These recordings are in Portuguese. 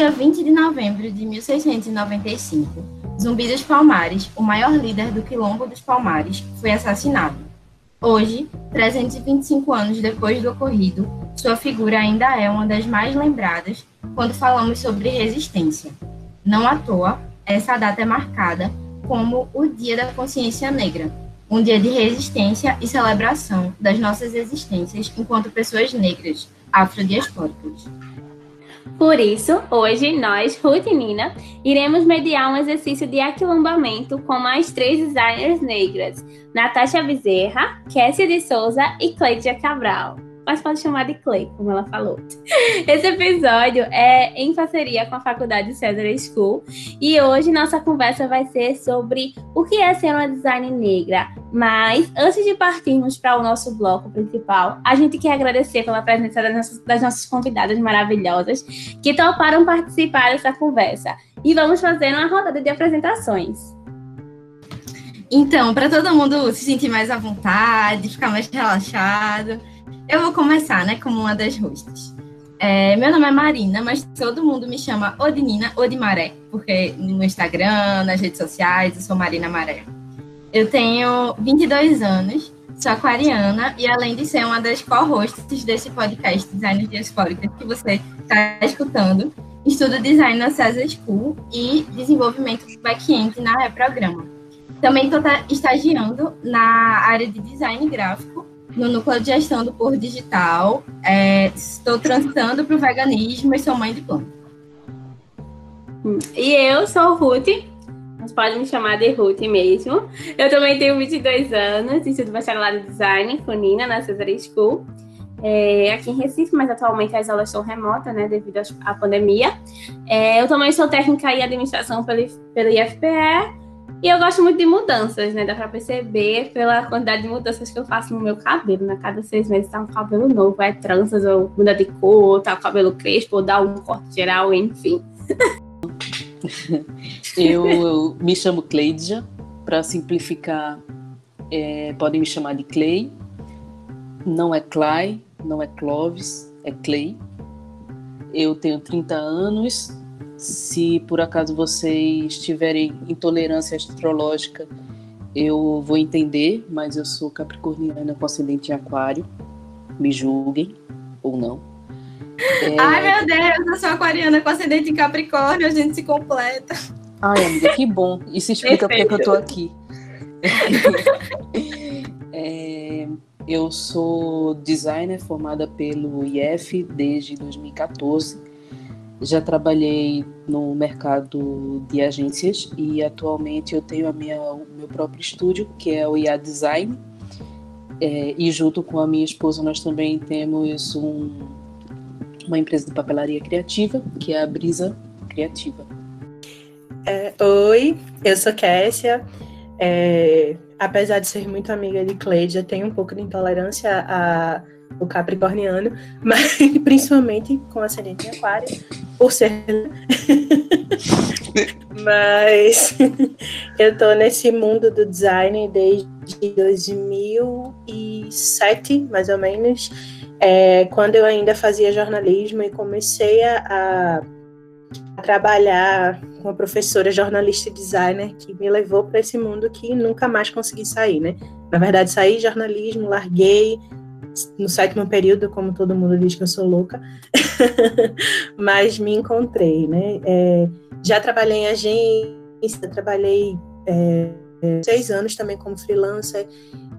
dia 20 de novembro de 1695, Zumbi dos Palmares, o maior líder do Quilombo dos Palmares, foi assassinado. Hoje, 325 anos depois do ocorrido, sua figura ainda é uma das mais lembradas quando falamos sobre resistência. Não à toa, essa data é marcada como o Dia da Consciência Negra, um dia de resistência e celebração das nossas existências enquanto pessoas negras afrodiaspóricas. Por isso, hoje nós, Ruth e Nina, iremos mediar um exercício de aquilombamento com mais três designers negras, Natasha Bezerra, Kessia de Souza e Cleidia Cabral mas pode chamar de Clay, como ela falou. Esse episódio é em parceria com a Faculdade César School e hoje nossa conversa vai ser sobre o que é ser uma design negra. Mas antes de partirmos para o nosso bloco principal, a gente quer agradecer pela presença das nossas, das nossas convidadas maravilhosas que toparam participar dessa conversa. E vamos fazer uma rodada de apresentações. Então, para todo mundo se sentir mais à vontade, ficar mais relaxado, eu vou começar, né, como uma das hosts. É, meu nome é Marina, mas todo mundo me chama Odinina ou de Maré, porque no Instagram, nas redes sociais, eu sou Marina Maré. Eu tenho 22 anos, sou aquariana e além de ser uma das co-hosts desse podcast Design Diaspórica que você está escutando, estudo design na César School e desenvolvimento back-end na Reprograma. Também estou estagiando na área de design gráfico no núcleo de gestão do Por Digital. É, estou transitando para o veganismo e sou mãe de planta. E eu sou Ruth, mas pode me chamar de Ruth mesmo. Eu também tenho 22 anos, estudo bacharelado em design com Nina na Cesar School. É, aqui em Recife, mas atualmente as aulas são remotas, né, devido à pandemia. É, eu também sou técnica em administração pelo, pelo IFPE e eu gosto muito de mudanças, né? Dá pra perceber pela quantidade de mudanças que eu faço no meu cabelo. Né? Cada seis meses tá um cabelo novo, é tranças, ou muda de cor, ou tá o cabelo crespo, ou dá um corte geral, enfim. eu, eu me chamo Cleidia, para simplificar, é, podem me chamar de Clay. Não é Clay, não é Clovis, é Clay. Eu tenho 30 anos, se por acaso vocês tiverem intolerância astrológica, eu vou entender, mas eu sou capricorniana com ascendente em aquário. Me julguem ou não. É... Ai, meu Deus, eu sou aquariana com ascendente em capricórnio, a gente se completa. Ai, amiga, que bom. Isso explica porque que eu tô aqui. é, eu sou designer formada pelo IF desde 2014 já trabalhei no mercado de agências e atualmente eu tenho a minha, o meu próprio estúdio, que é o IA Design. É, e junto com a minha esposa nós também temos um, uma empresa de papelaria criativa, que é a Brisa Criativa. É, oi, eu sou Kessia. É, apesar de ser muito amiga de Cleidia, tenho um pouco de intolerância a o capricorniano, mas principalmente com ascendente em aquário, por ser. mas eu tô nesse mundo do design desde 2007, mais ou menos, é, quando eu ainda fazia jornalismo e comecei a, a trabalhar com uma professora jornalista e designer que me levou para esse mundo que nunca mais consegui sair, né? Na verdade, saí de jornalismo, larguei, no sétimo período, como todo mundo diz que eu sou louca, mas me encontrei, né? É, já trabalhei em agência, trabalhei é, seis anos também como freelancer,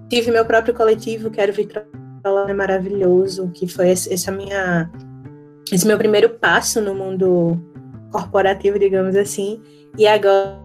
tive meu próprio coletivo, Quero Vitrola, é maravilhoso, que foi essa minha, esse meu primeiro passo no mundo corporativo, digamos assim, e agora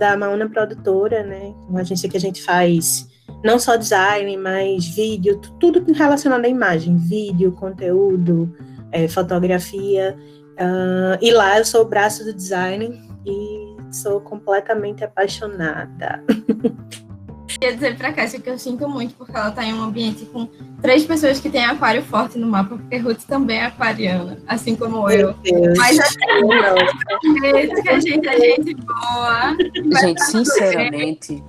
da Mauna Produtora, né? Uma agência que a gente faz não só design, mas vídeo, tudo relacionado à imagem, vídeo, conteúdo, é, fotografia. Uh, e lá eu sou o braço do design e sou completamente apaixonada. Queria dizer para Cássia que eu sinto muito porque ela está em um ambiente com três pessoas que têm aquário forte no mapa, porque Ruth também é aquariana, assim como Meu eu. Deus. Mas assim, que a gente é gente boa. Gente, sinceramente,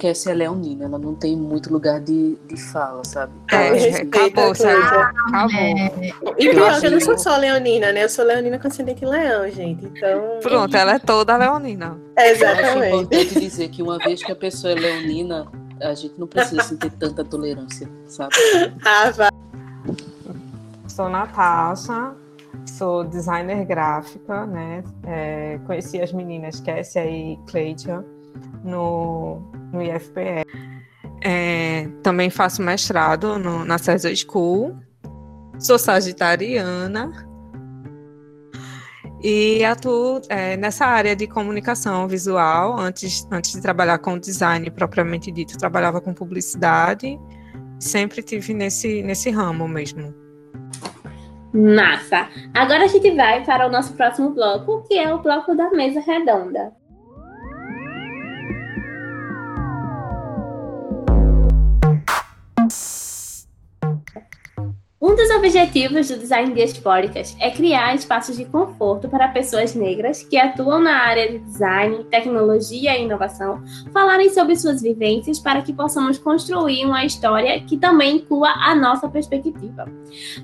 Kessia é leonina, ela não tem muito lugar de, de fala, sabe? É, acabou, sabe? Acabou. É. E pior, que eu não sou só leonina, né? Eu sou leonina com ascendente leão, gente. Então. Pronto, ela é toda leonina. Exatamente. É importante dizer que uma vez que a pessoa é leonina, a gente não precisa sentir tanta tolerância, sabe? Ah, vai. Sou Natasha, sou designer gráfica, né? É, conheci as meninas Kessia e Cleidia no, no IFPE. É, também faço mestrado no, na César School. Sou sagitariana e atuo é, nessa área de comunicação visual. Antes, antes de trabalhar com design propriamente dito, trabalhava com publicidade. Sempre tive nesse, nesse ramo mesmo. Massa! Agora a gente vai para o nosso próximo bloco, que é o bloco da mesa redonda. Um dos objetivos do design diaspóricas é criar espaços de conforto para pessoas negras que atuam na área de design, tecnologia e inovação falarem sobre suas vivências para que possamos construir uma história que também inclua a nossa perspectiva.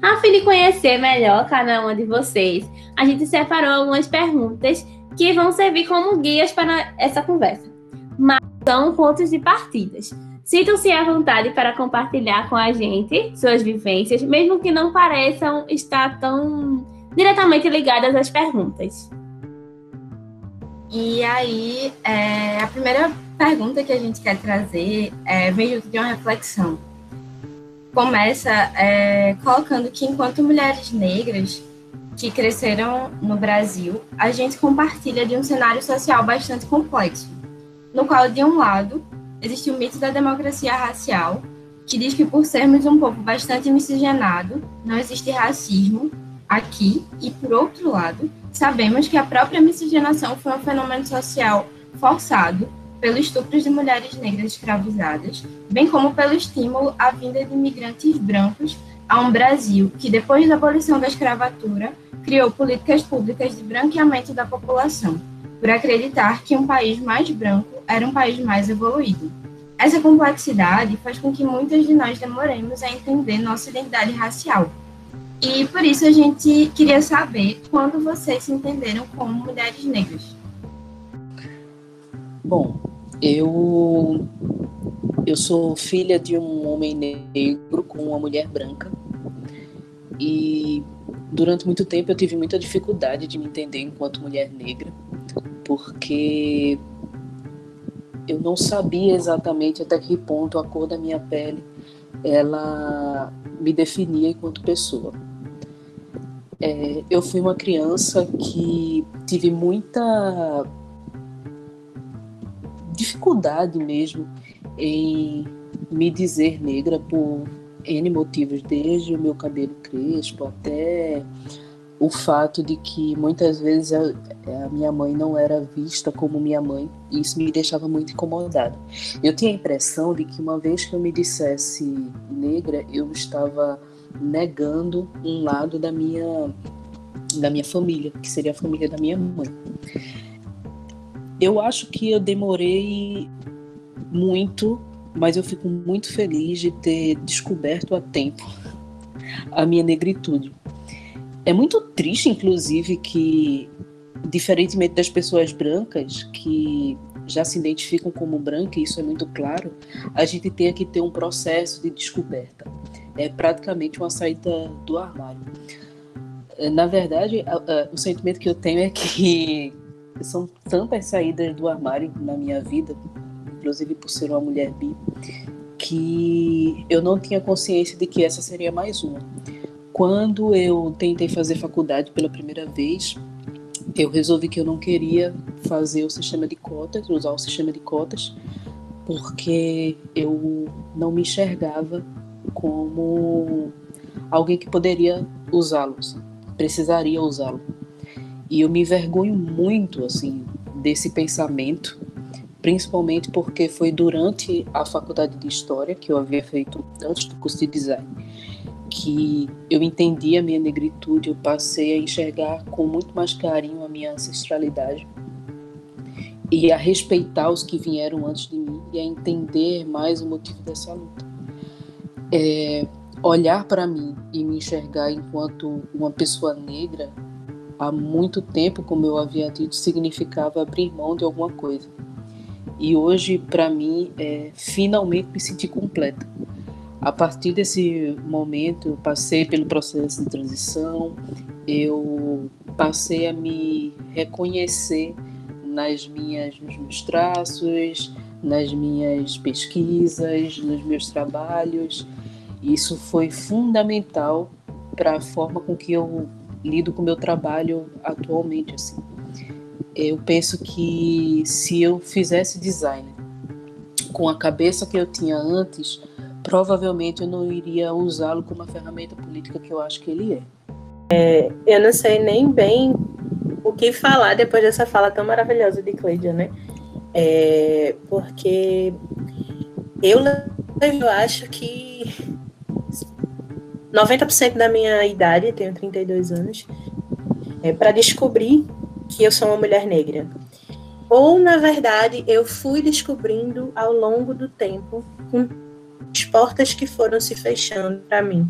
A fim de conhecer melhor cada uma de vocês, a gente separou algumas perguntas que vão servir como guias para essa conversa. Mas são pontos de partidas. Sintam-se à vontade para compartilhar com a gente suas vivências, mesmo que não pareçam estar tão diretamente ligadas às perguntas. E aí, é, a primeira pergunta que a gente quer trazer é, vem junto de uma reflexão. Começa é, colocando que, enquanto mulheres negras que cresceram no Brasil, a gente compartilha de um cenário social bastante complexo, no qual, de um lado, existe o mito da democracia racial, que diz que por sermos um povo bastante miscigenado, não existe racismo aqui, e por outro lado, sabemos que a própria miscigenação foi um fenômeno social forçado pelo estupro de mulheres negras escravizadas, bem como pelo estímulo à vinda de imigrantes brancos a um Brasil que, depois da abolição da escravatura, criou políticas públicas de branqueamento da população, por acreditar que um país mais branco era um país mais evoluído. Essa complexidade faz com que muitas de nós demoremos a entender nossa identidade racial. E por isso a gente queria saber quando vocês se entenderam como mulheres negras. Bom, eu eu sou filha de um homem negro com uma mulher branca. E durante muito tempo eu tive muita dificuldade de me entender enquanto mulher negra, porque eu não sabia exatamente até que ponto a cor da minha pele ela me definia enquanto pessoa. É, eu fui uma criança que tive muita dificuldade mesmo em me dizer negra por N motivos, desde o meu cabelo crespo até o fato de que muitas vezes a, a, minha mãe não era vista como minha mãe, e isso me deixava muito incomodada. Eu tinha a impressão de que uma vez que eu me dissesse negra, eu estava negando um lado da minha da minha família, que seria a família da minha mãe. Eu acho que eu demorei muito, mas eu fico muito feliz de ter descoberto a tempo a minha negritude é muito triste, inclusive, que, diferentemente das pessoas brancas, que já se identificam como branca, e isso é muito claro, a gente tenha que ter um processo de descoberta. É praticamente uma saída do armário. Na verdade, o sentimento que eu tenho é que são tantas saídas do armário na minha vida, inclusive por ser uma mulher bi, que eu não tinha consciência de que essa seria mais uma. Quando eu tentei fazer faculdade pela primeira vez, eu resolvi que eu não queria fazer o sistema de cotas, usar o sistema de cotas, porque eu não me enxergava como alguém que poderia usá-lo, precisaria usá-lo. E eu me envergonho muito assim desse pensamento, principalmente porque foi durante a faculdade de história que eu havia feito antes do curso de design que eu entendi a minha negritude, eu passei a enxergar com muito mais carinho a minha ancestralidade. e a respeitar os que vieram antes de mim e a entender mais o motivo dessa luta. É, olhar para mim e me enxergar enquanto uma pessoa negra há muito tempo, como eu havia dito, significava abrir mão de alguma coisa. E hoje, para mim, é finalmente me sentir completa. A partir desse momento, eu passei pelo processo de transição, eu passei a me reconhecer nas minhas, nos meus traços, nas minhas pesquisas, nos meus trabalhos. Isso foi fundamental para a forma com que eu lido com o meu trabalho atualmente. Assim. Eu penso que se eu fizesse design com a cabeça que eu tinha antes, provavelmente eu não iria usá-lo como uma ferramenta política que eu acho que ele é. é. eu não sei nem bem o que falar depois dessa fala tão maravilhosa de Cleidia, né? É, porque eu, eu acho que 90% da minha idade, tenho 32 anos, é para descobrir que eu sou uma mulher negra. Ou, na verdade, eu fui descobrindo ao longo do tempo, com as portas que foram se fechando para mim,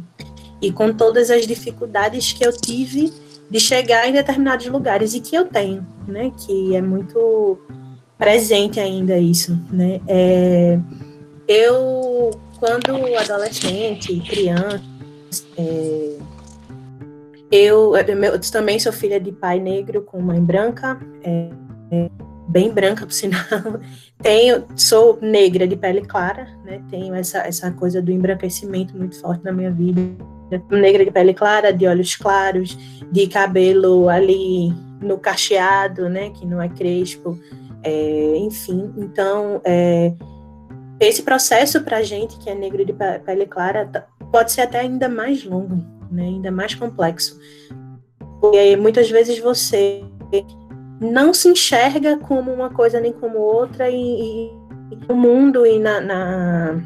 e com todas as dificuldades que eu tive de chegar em determinados lugares, e que eu tenho, né? Que é muito presente ainda isso, né? É, eu, quando adolescente, criança, é, eu, eu, também sou filha de pai negro com mãe branca, é, é, bem branca por sinal. Tenho, sou negra de pele clara, né? Tenho essa, essa coisa do embranquecimento muito forte na minha vida. Negra de pele clara, de olhos claros, de cabelo ali no cacheado, né? Que não é crespo. É, enfim, então é, esse processo para gente que é negro de pele clara tá, pode ser até ainda mais longo, né? ainda mais complexo. Porque muitas vezes você não se enxerga como uma coisa nem como outra e, e no mundo e na, na,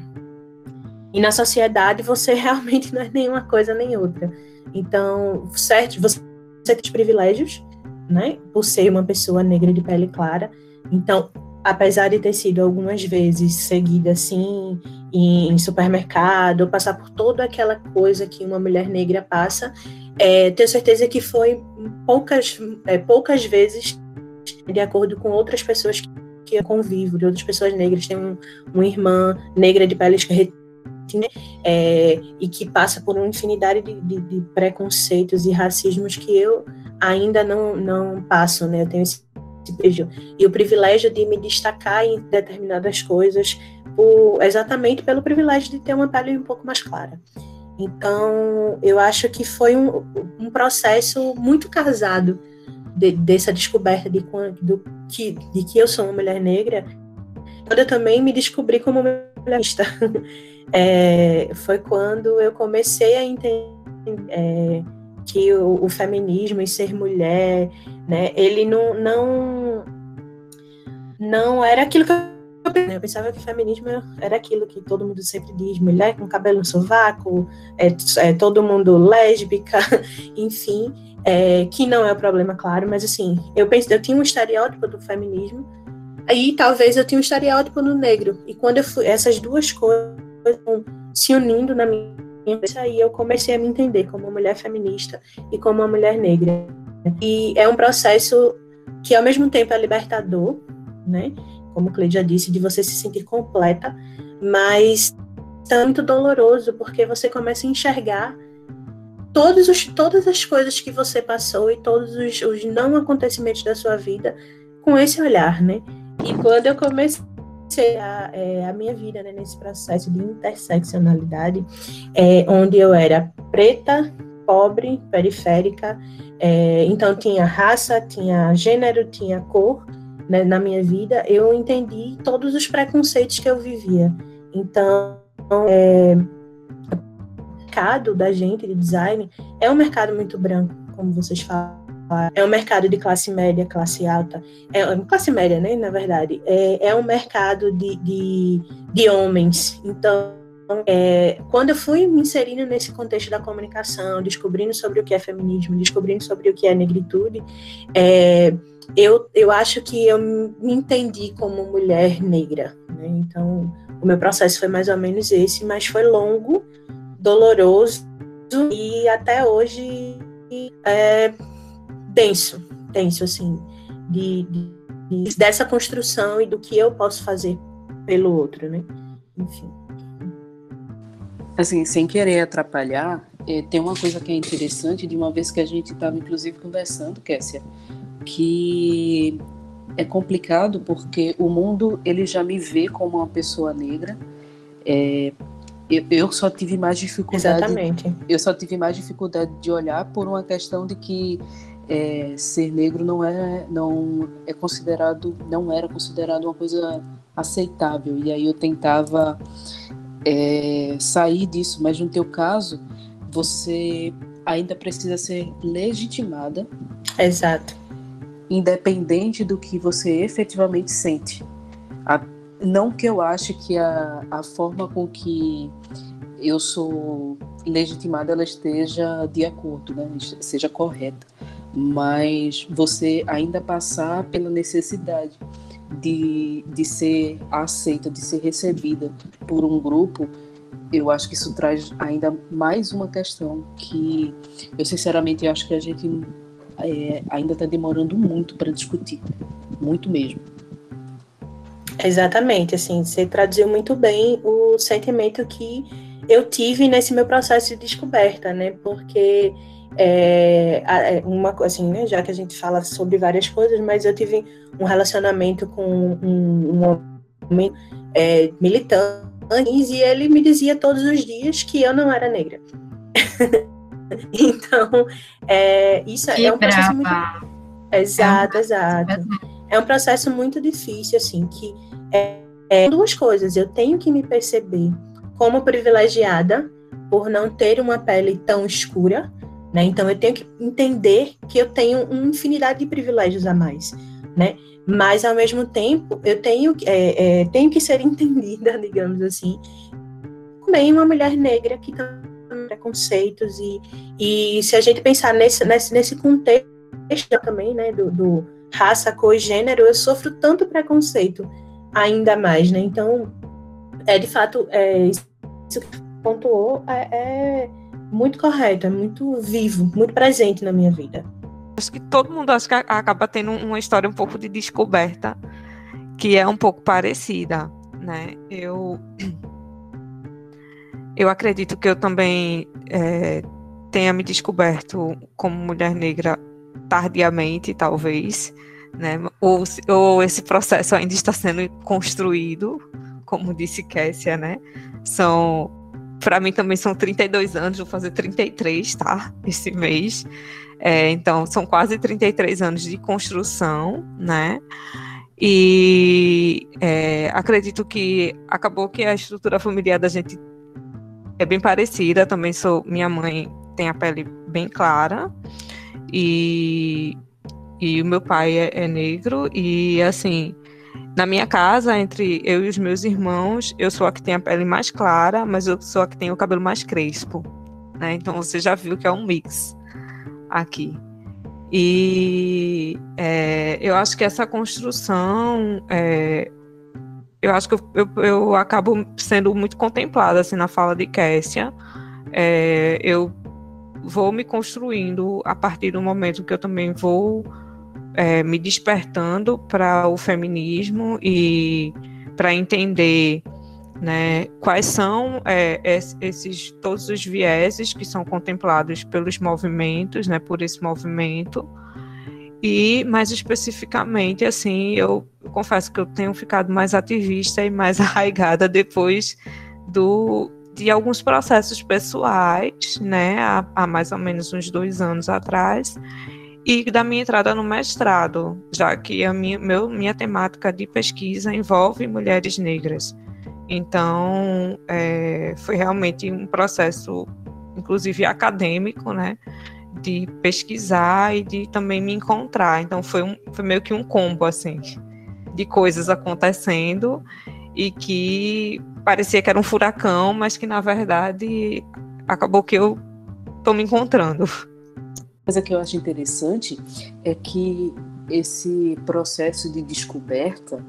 e na sociedade você realmente não é nenhuma coisa nem outra. Então, certo, você tem privilégios, né, por ser uma pessoa negra de pele clara. Então, apesar de ter sido algumas vezes seguida assim em, supermercado, passar por toda aquela coisa que uma mulher negra passa, é, tenho certeza que foi poucas, é, poucas vezes de acordo com outras pessoas que eu convivo, de outras pessoas negras. Tem um, uma irmã negra de pele escarretina é, e que passa por uma infinidade de, de, de, preconceitos e racismos que eu ainda não, não passo, né? Eu tenho esse e o privilégio de me destacar em determinadas coisas, por, exatamente pelo privilégio de ter uma pele um pouco mais clara. Então, eu acho que foi um, um processo muito casado de, dessa descoberta de, do, que, de que eu sou uma mulher negra, quando eu também me descobri como mulherista. É, foi quando eu comecei a entender é, que o, o, feminismo e ser mulher, né, ele não, não, não era aquilo que eu eu pensava que o feminismo era aquilo que todo mundo sempre diz, mulher com cabelo no sovaco, é, é todo mundo lésbica, enfim, é, que não é o problema, claro, mas assim, eu penso, eu tinha um estereótipo do feminismo, aí talvez eu tinha um estereótipo no negro, e quando fui, essas duas coisas se unindo na minha cabeça, aí eu comecei a me entender como uma mulher feminista e como uma mulher negra. E é um processo que ao mesmo tempo é libertador, né? Como o Cleide já disse, de você se sentir completa, mas é muito doloroso, porque você começa a enxergar todos os, todas as coisas que você passou e todos os, os não acontecimentos da sua vida com esse olhar, né? E quando eu comecei a, é, a minha vida né, nesse processo de interseccionalidade, é, onde eu era preta, pobre, periférica, é, então tinha raça, tinha gênero, tinha cor, né, na minha vida, eu entendi todos os preconceitos que eu vivia. Então, é, mercado da gente de design é um mercado muito branco, como vocês falam. É um mercado de classe média, classe alta. É classe média, né? Na verdade, é, é um mercado de, de, de homens. Então, é, quando eu fui me inserindo nesse contexto da comunicação, descobrindo sobre o que é feminismo, descobrindo sobre o que é negritude, é, eu, eu acho que eu me entendi como mulher negra. Né? Então, o meu processo foi mais ou menos esse, mas foi longo, doloroso e até hoje é denso, denso, assim, de, de, dessa construção e do que eu posso fazer pelo outro, né? Enfim. Assim, sem querer atrapalhar, é, tem uma coisa que é interessante, de uma vez que a gente estava, inclusive, conversando, Kessia, que é complicado porque o mundo ele já me vê como uma pessoa negra. É, eu, eu, só tive mais dificuldade. Exatamente. Eu só tive mais dificuldade de olhar por uma questão de que é, ser negro não é não é considerado não era considerado uma coisa aceitável e aí eu tentava é, sair disso, mas no teu caso você ainda precisa ser legitimada. Exato independente do que você efetivamente sente. A, não que eu ache que a, a forma com que eu sou legitimada ela esteja de acordo, né? seja correta, mas você ainda passar pela necessidade de, de ser aceita, de ser recebida por um grupo, eu acho que isso traz ainda mais uma questão que eu sinceramente acho que a gente é, ainda está demorando muito para discutir, muito mesmo. Exatamente, assim, você traduziu muito bem o sentimento que eu tive nesse meu processo de descoberta, né? Porque é, é uma assim, né? Já que a gente fala sobre várias coisas, mas eu tive um relacionamento com um, um homem é, militante e ele me dizia todos os dias que eu não era negra. Então, é, isso que é um processo muito. Exato, é exato. É um processo muito difícil, assim, que é, é duas coisas. Eu tenho que me perceber como privilegiada por não ter uma pele tão escura, né? Então eu tenho que entender que eu tenho uma infinidade de privilégios a mais, né? Mas ao mesmo tempo eu tenho, é, é, tenho que ser entendida, digamos assim, também uma mulher negra que preconceitos e, e se a gente pensar nesse, nesse, nesse contexto também, né, do, do raça, cor gênero, eu sofro tanto preconceito ainda mais, né? Então, é de fato, é, isso que pontuou é, é muito correto, é muito vivo, muito presente na minha vida. Acho que todo mundo acho que acaba tendo uma história um pouco de descoberta, que é um pouco parecida, né? Eu eu acredito que eu também é, tenha me descoberto como mulher negra tardiamente, talvez, né? Ou, ou esse processo ainda está sendo construído, como disse Kessia, né? São, para mim também são 32 anos, vou fazer 33, tá? Esse mês. É, então, são quase 33 anos de construção, né? E é, acredito que acabou que a estrutura familiar da gente é bem parecida. Também sou. Minha mãe tem a pele bem clara. E, e o meu pai é, é negro. E assim, na minha casa, entre eu e os meus irmãos, eu sou a que tem a pele mais clara, mas eu sou a que tem o cabelo mais crespo. Né? Então você já viu que é um mix aqui. E é, eu acho que essa construção é, eu acho que eu, eu, eu, acabo sendo muito contemplada assim, na fala de Kessia. É, eu vou me construindo a partir do momento que eu também vou é, me despertando para o feminismo e para entender né, quais são é, esses todos os vieses que são contemplados pelos movimentos, né, por esse movimento. E, mais especificamente, assim, eu, confesso que eu tenho ficado mais ativista e mais arraigada depois do, de alguns processos pessoais, né, há, há mais ou menos uns dois anos atrás, e da minha entrada no mestrado, já que a minha, meu, minha temática de pesquisa envolve mulheres negras. Então, é, foi realmente um processo, inclusive acadêmico, né, de pesquisar e de também me encontrar. Então foi, um, foi meio que um combo assim de coisas acontecendo e que parecia que era um furacão, mas que na verdade acabou que eu tô me encontrando. Coisa que eu acho interessante é que esse processo de descoberta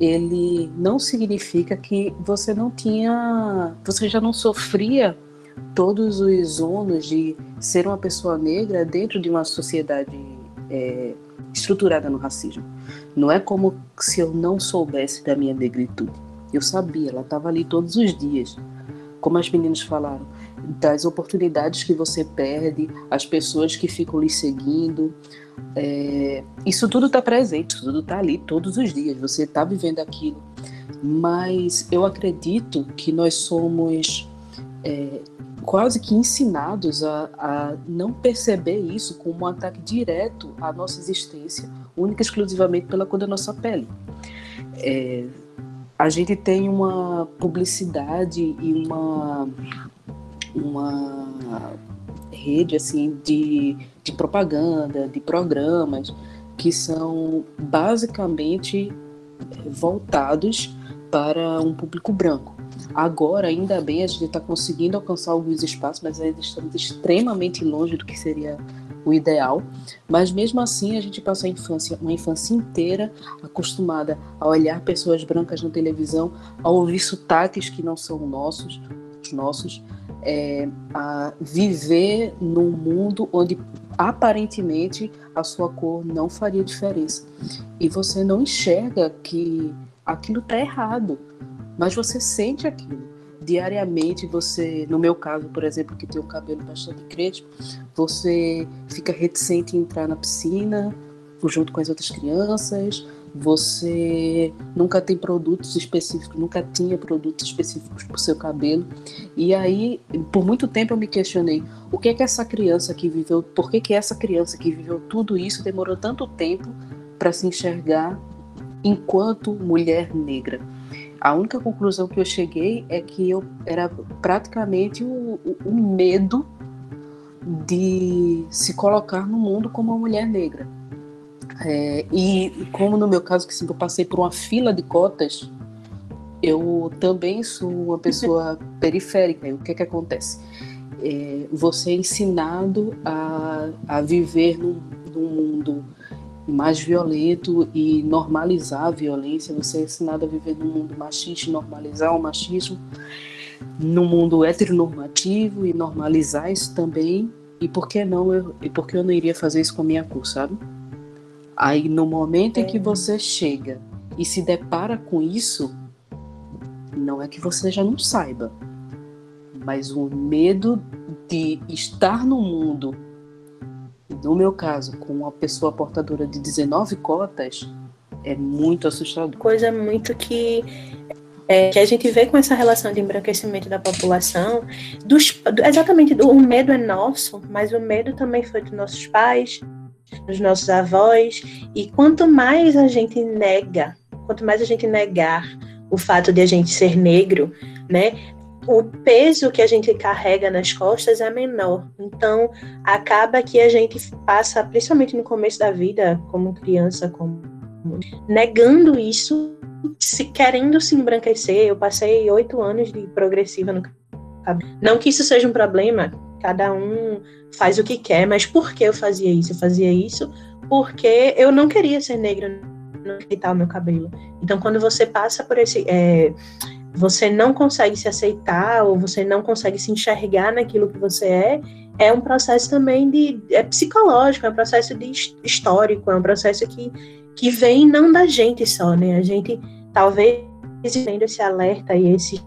ele não significa que você não tinha, você já não sofria todos os ônus de ser uma pessoa negra dentro de uma sociedade é, estruturada no racismo. Não é como se eu não soubesse da minha negritude. Eu sabia, ela estava ali todos os dias. Como as meninas falaram, das oportunidades que você perde, as pessoas que ficam lhe seguindo. É, isso tudo está presente, tudo está ali todos os dias, você está vivendo aquilo. Mas eu acredito que nós somos é, quase que ensinados a, a, não perceber isso como um ataque direto à nossa existência, única e exclusivamente pela cor da nossa pele. É, a gente tem uma publicidade e uma uma rede assim de, de propaganda, de programas que são basicamente voltados para um público branco. Agora, ainda bem, a gente está conseguindo alcançar alguns espaços, mas ainda estamos extremamente longe do que seria o ideal. Mas mesmo assim, a gente passa a infância, uma infância inteira acostumada a olhar pessoas brancas na televisão, a ouvir sotaques que não são nossos, os nossos, é, a viver num mundo onde aparentemente a sua cor não faria diferença. E você não enxerga que aquilo está errado, mas você sente aquilo. Diariamente você, no meu caso, por exemplo, que tem o cabelo bastante crespo, você fica reticente em entrar na piscina junto com as outras crianças, você nunca tem produtos específicos, nunca tinha produtos específicos para o seu cabelo. E aí, por muito tempo eu me questionei, o que é que essa criança que viveu, por que que essa criança que viveu tudo isso demorou tanto tempo para se enxergar enquanto mulher negra? A única conclusão que eu cheguei é que eu era praticamente o, o, o medo de se colocar no mundo como uma mulher negra é, e como no meu caso, que sim, eu passei por uma fila de cotas, eu também sou uma pessoa periférica. E o que é que acontece? É, você é ensinado a, a viver num, num mundo mais violento e normalizar a violência. Você é ensinado a viver num mundo machista normalizar o machismo, num mundo heteronormativo e normalizar isso também. E por que não eu, e por que eu não iria fazer isso com a minha cor, sabe? Aí no momento em que é. você chega e se depara com isso, não é que você já não saiba, mas o medo de estar no mundo, no meu caso, com uma pessoa portadora de 19 cotas, é muito assustador. Coisa muito que é, que a gente vê com essa relação de embranquecimento da população, dos, exatamente do, o medo é nosso, mas o medo também foi dos nossos pais, dos nossos avós. E quanto mais a gente nega, quanto mais a gente negar o fato de a gente ser negro, né? O peso que a gente carrega nas costas é menor. Então, acaba que a gente passa, principalmente no começo da vida, como criança, como negando isso, se querendo se embranquecer. Eu passei oito anos de progressiva no cabelo. Não que isso seja um problema, cada um faz o que quer, mas por que eu fazia isso? Eu fazia isso porque eu não queria ser negra, não aceitar o meu cabelo. Então, quando você passa por esse. É, você não consegue se aceitar ou você não consegue se enxergar naquilo que você é, é um processo também de é psicológico, é um processo de histórico, é um processo que, que vem não da gente só, né? A gente talvez tendo esse alerta e esse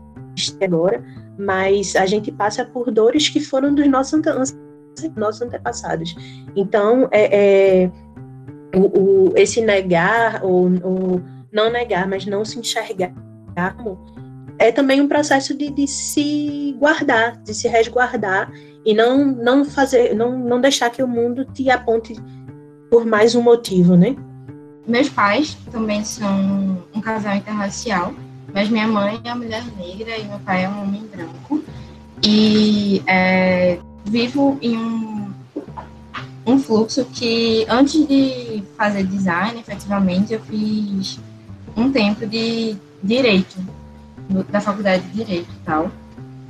agora, mas a gente passa por dores que foram dos nossos, nossos antepassados. Então, é, é o, o, esse negar, ou, ou, não negar, mas não se enxergar, é também um processo de, de se guardar, de se resguardar e não, não fazer, não, não deixar que o mundo te aponte por mais um motivo, né? Meus pais também são um casal interracial mas minha mãe é uma mulher negra e meu pai é um homem branco. E é, vivo em um, um fluxo que, antes de fazer design, efetivamente, eu fiz um tempo de direito, da faculdade de direito e tal.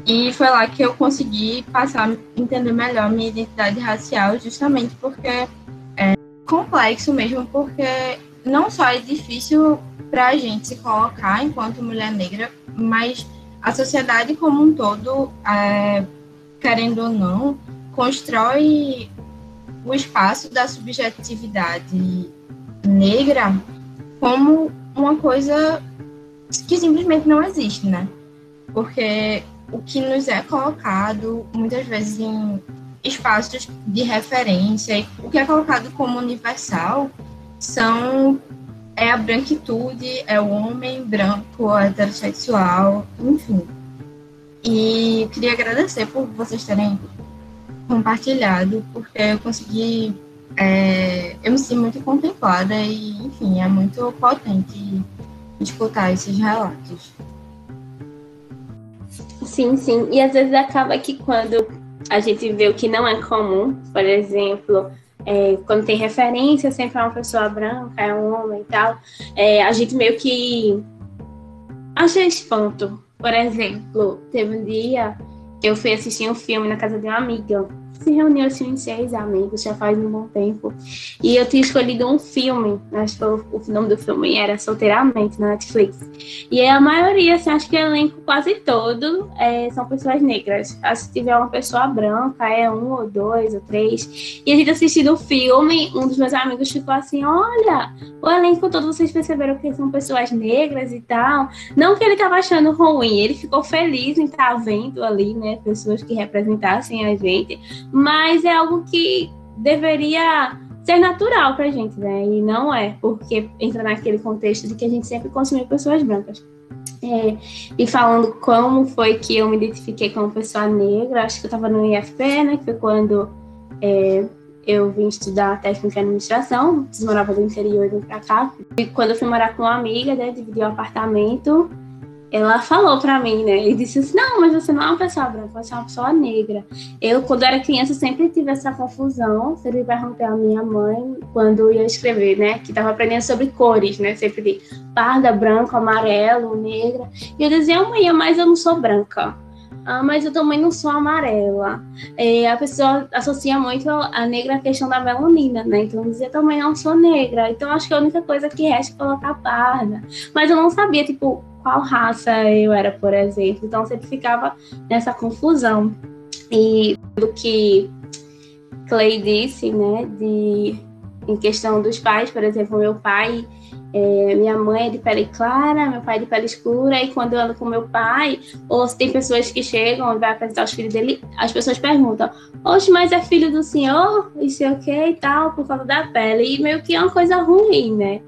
E foi lá que eu consegui passar a entender melhor minha identidade racial, justamente porque é, complexo mesmo, porque não só é difícil para a gente se colocar enquanto mulher negra, mas a sociedade como um todo, é, querendo ou não, constrói o espaço da subjetividade negra como uma coisa que simplesmente não existe, né? Porque o que nos é colocado muitas vezes em espaços de referência, o que é colocado como universal são é a branquitude, é o homem branco, heterossexual, enfim. E queria agradecer por vocês terem compartilhado, porque eu consegui. É, eu me sinto muito contemplada e, enfim, é muito potente escutar esses relatos. Sim, sim. E às vezes acaba que quando a gente vê o que não é comum, por exemplo, é, quando tem referência sempre é uma pessoa branca, é um homem e tal, é, a gente meio que acha espanto. Por exemplo, teve um dia que eu fui assistir um filme na casa de uma amiga se reuniu assim em seis amigos, já faz um bom tempo. E eu tinha escolhido um filme, acho que o, o nome do filme era Solteiramente, na Netflix. E a maioria, assim, acho que o elenco quase todo é, são pessoas negras. Que tiver uma pessoa branca, é um ou dois ou três. E a gente assistindo o filme, um dos meus amigos ficou assim: olha, o elenco todo vocês perceberam que são pessoas negras e tal. Não que ele estava achando ruim, ele ficou feliz em estar vendo ali, né, pessoas que representassem a gente mas é algo que deveria ser natural para a gente, né? E não é, porque entra naquele contexto de que a gente sempre consumiu pessoas brancas. É, e falando como foi que eu me identifiquei como pessoa negra, acho que eu estava no IFP, né? Que foi quando é, eu vim estudar técnica em administração, morava no interior e vim para cá. E quando eu fui morar com uma amiga, né? Dividi o um apartamento ela falou para mim, né? E disse assim: não, mas você não é uma pessoa branca, você é uma pessoa negra. Eu, quando era criança, sempre tive essa confusão. Sempre perguntei à minha mãe quando ia escrever, né? Que estava aprendendo sobre cores, né? Sempre de parda, branco, amarelo, negra. E eu dizia: mãe, mas eu não sou branca. Ah, mas eu também não sou amarela. A pessoa associa muito a negra à questão da melanina, né? Então dizia também não sou negra. Então acho que a única coisa que resta é colocar parda. Mas eu não sabia, tipo, qual raça eu era, por exemplo. Então sempre ficava nessa confusão. E do que Clay disse, né, de em questão dos pais, por exemplo, meu pai, é, minha mãe é de pele clara, meu pai é de pele escura, e quando eu ando com meu pai, ou se tem pessoas que chegam e vai apresentar os filhos dele, as pessoas perguntam, oxe, mas é filho do senhor? E sei o que e tal, por causa da pele. E meio que é uma coisa ruim, né?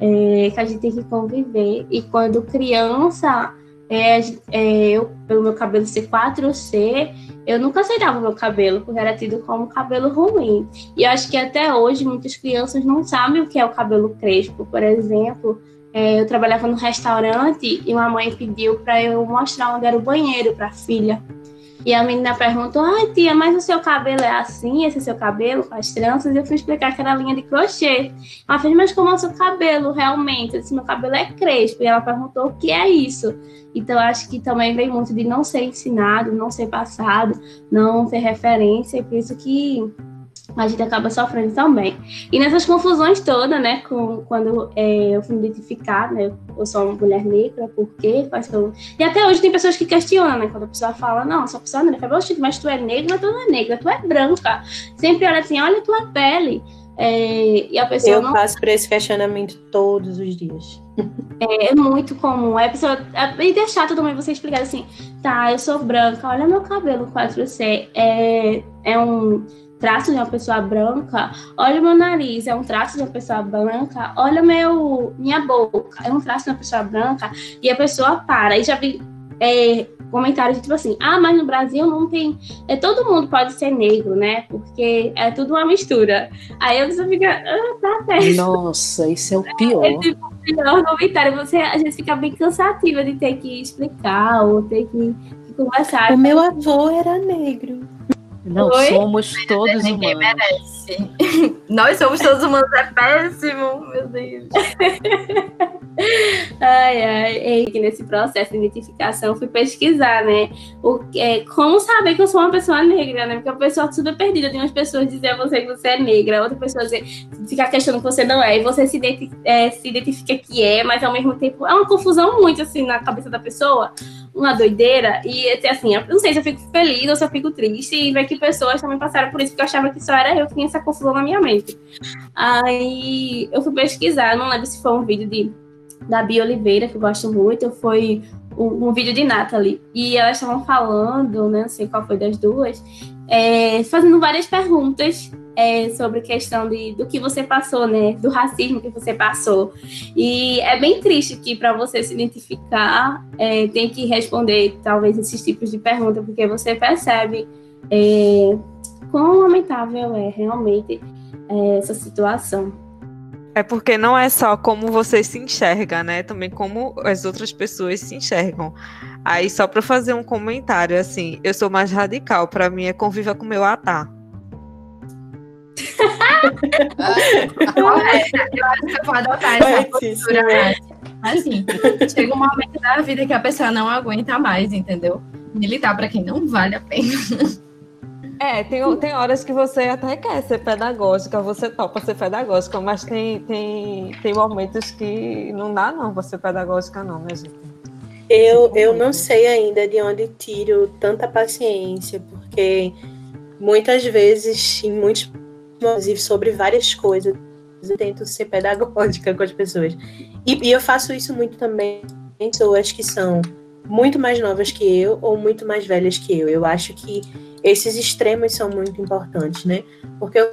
É, que a gente tem que conviver. E quando criança, é, é, eu, pelo meu cabelo ser 4C, eu nunca aceitava o meu cabelo, porque era tido como cabelo ruim. E eu acho que até hoje muitas crianças não sabem o que é o cabelo crespo. Por exemplo, é, eu trabalhava no restaurante e uma mãe pediu para eu mostrar onde era o banheiro para a filha. E a menina perguntou: Ai, tia, mas o seu cabelo é assim? Esse seu cabelo com as tranças? E eu fui explicar que era linha de crochê. Ela fez: Mas como é o seu cabelo realmente? Eu disse: Meu cabelo é crespo. E ela perguntou: O que é isso? Então, acho que também vem muito de não ser ensinado, não ser passado, não ter referência. E por isso que a gente acaba sofrendo também. E nessas confusões todas, né, com, quando é, eu fui me identificar, né, eu sou uma mulher negra, por quê? São... E até hoje tem pessoas que questionam, né, quando a pessoa fala, não, sou pessoa negra, eu falo, mas tu é negra, tu não é negra, tu é branca. Sempre olha assim, olha a tua pele. É, e a pessoa eu não... passo por esse questionamento todos os dias. É, é muito comum. É a pessoa, é, e é chato também você explicar assim, tá, eu sou branca, olha meu cabelo 4C, é, é um traço de uma pessoa branca, olha o meu nariz, é um traço de uma pessoa branca, olha meu, minha boca, é um traço de uma pessoa branca, e a pessoa para. E já vi é, comentários tipo assim, ah, mas no Brasil não tem. É, todo mundo pode ser negro, né? Porque é tudo uma mistura. Aí a pessoa fica, ah, tá certo. Nossa, isso é o pior. É tipo o pior comentário. Você, a gente fica bem cansativa de ter que explicar ou ter que conversar. O meu avô era negro. Não, Oi? somos todos Ninguém humanos. merece. Nós somos todos humanos, é péssimo, meu Deus. Ai, ai, e nesse processo de identificação fui pesquisar, né? O, é, como saber que eu sou uma pessoa negra, né? Porque a pessoa super perdida, tem umas pessoas dizer a você que você é negra, outra pessoa dizer, ficar questionando que você não é, e você se, identi é, se identifica que é, mas ao mesmo tempo é uma confusão muito assim na cabeça da pessoa, uma doideira, e assim, eu não sei se eu fico feliz ou se eu fico triste, e ver que pessoas também passaram por isso, porque eu achava que só era eu que tinha essa confusão na minha mente. Aí eu fui pesquisar, não lembro se foi um vídeo de da Bia Oliveira, que eu gosto muito, foi um, um vídeo de Nathalie. E elas estavam falando, né, não sei qual foi das duas, é, fazendo várias perguntas é, sobre questão de, do que você passou, né? Do racismo que você passou. E é bem triste que para você se identificar é, tem que responder talvez esses tipos de perguntas, porque você percebe é, quão lamentável é realmente é, essa situação. É porque não é só como você se enxerga, né? Também como as outras pessoas se enxergam. Aí, só para fazer um comentário, assim, eu sou mais radical. Para mim, é conviva com meu atar. eu acho que eu vou adotar essa postura. Né? Assim, chega um momento da vida que a pessoa não aguenta mais, entendeu? Militar para quem não vale a pena. É, tem, tem horas que você até quer ser pedagógica, você topa ser pedagógica, mas tem, tem, tem momentos que não dá não você ser pedagógica não, minha gente. Eu, eu não sei ainda de onde tiro tanta paciência, porque muitas vezes, em muitos inclusive sobre várias coisas, eu tento ser pedagógica com as pessoas. E, e eu faço isso muito também em pessoas que são muito mais novas que eu ou muito mais velhas que eu. Eu acho que esses extremos são muito importantes, né? Porque eu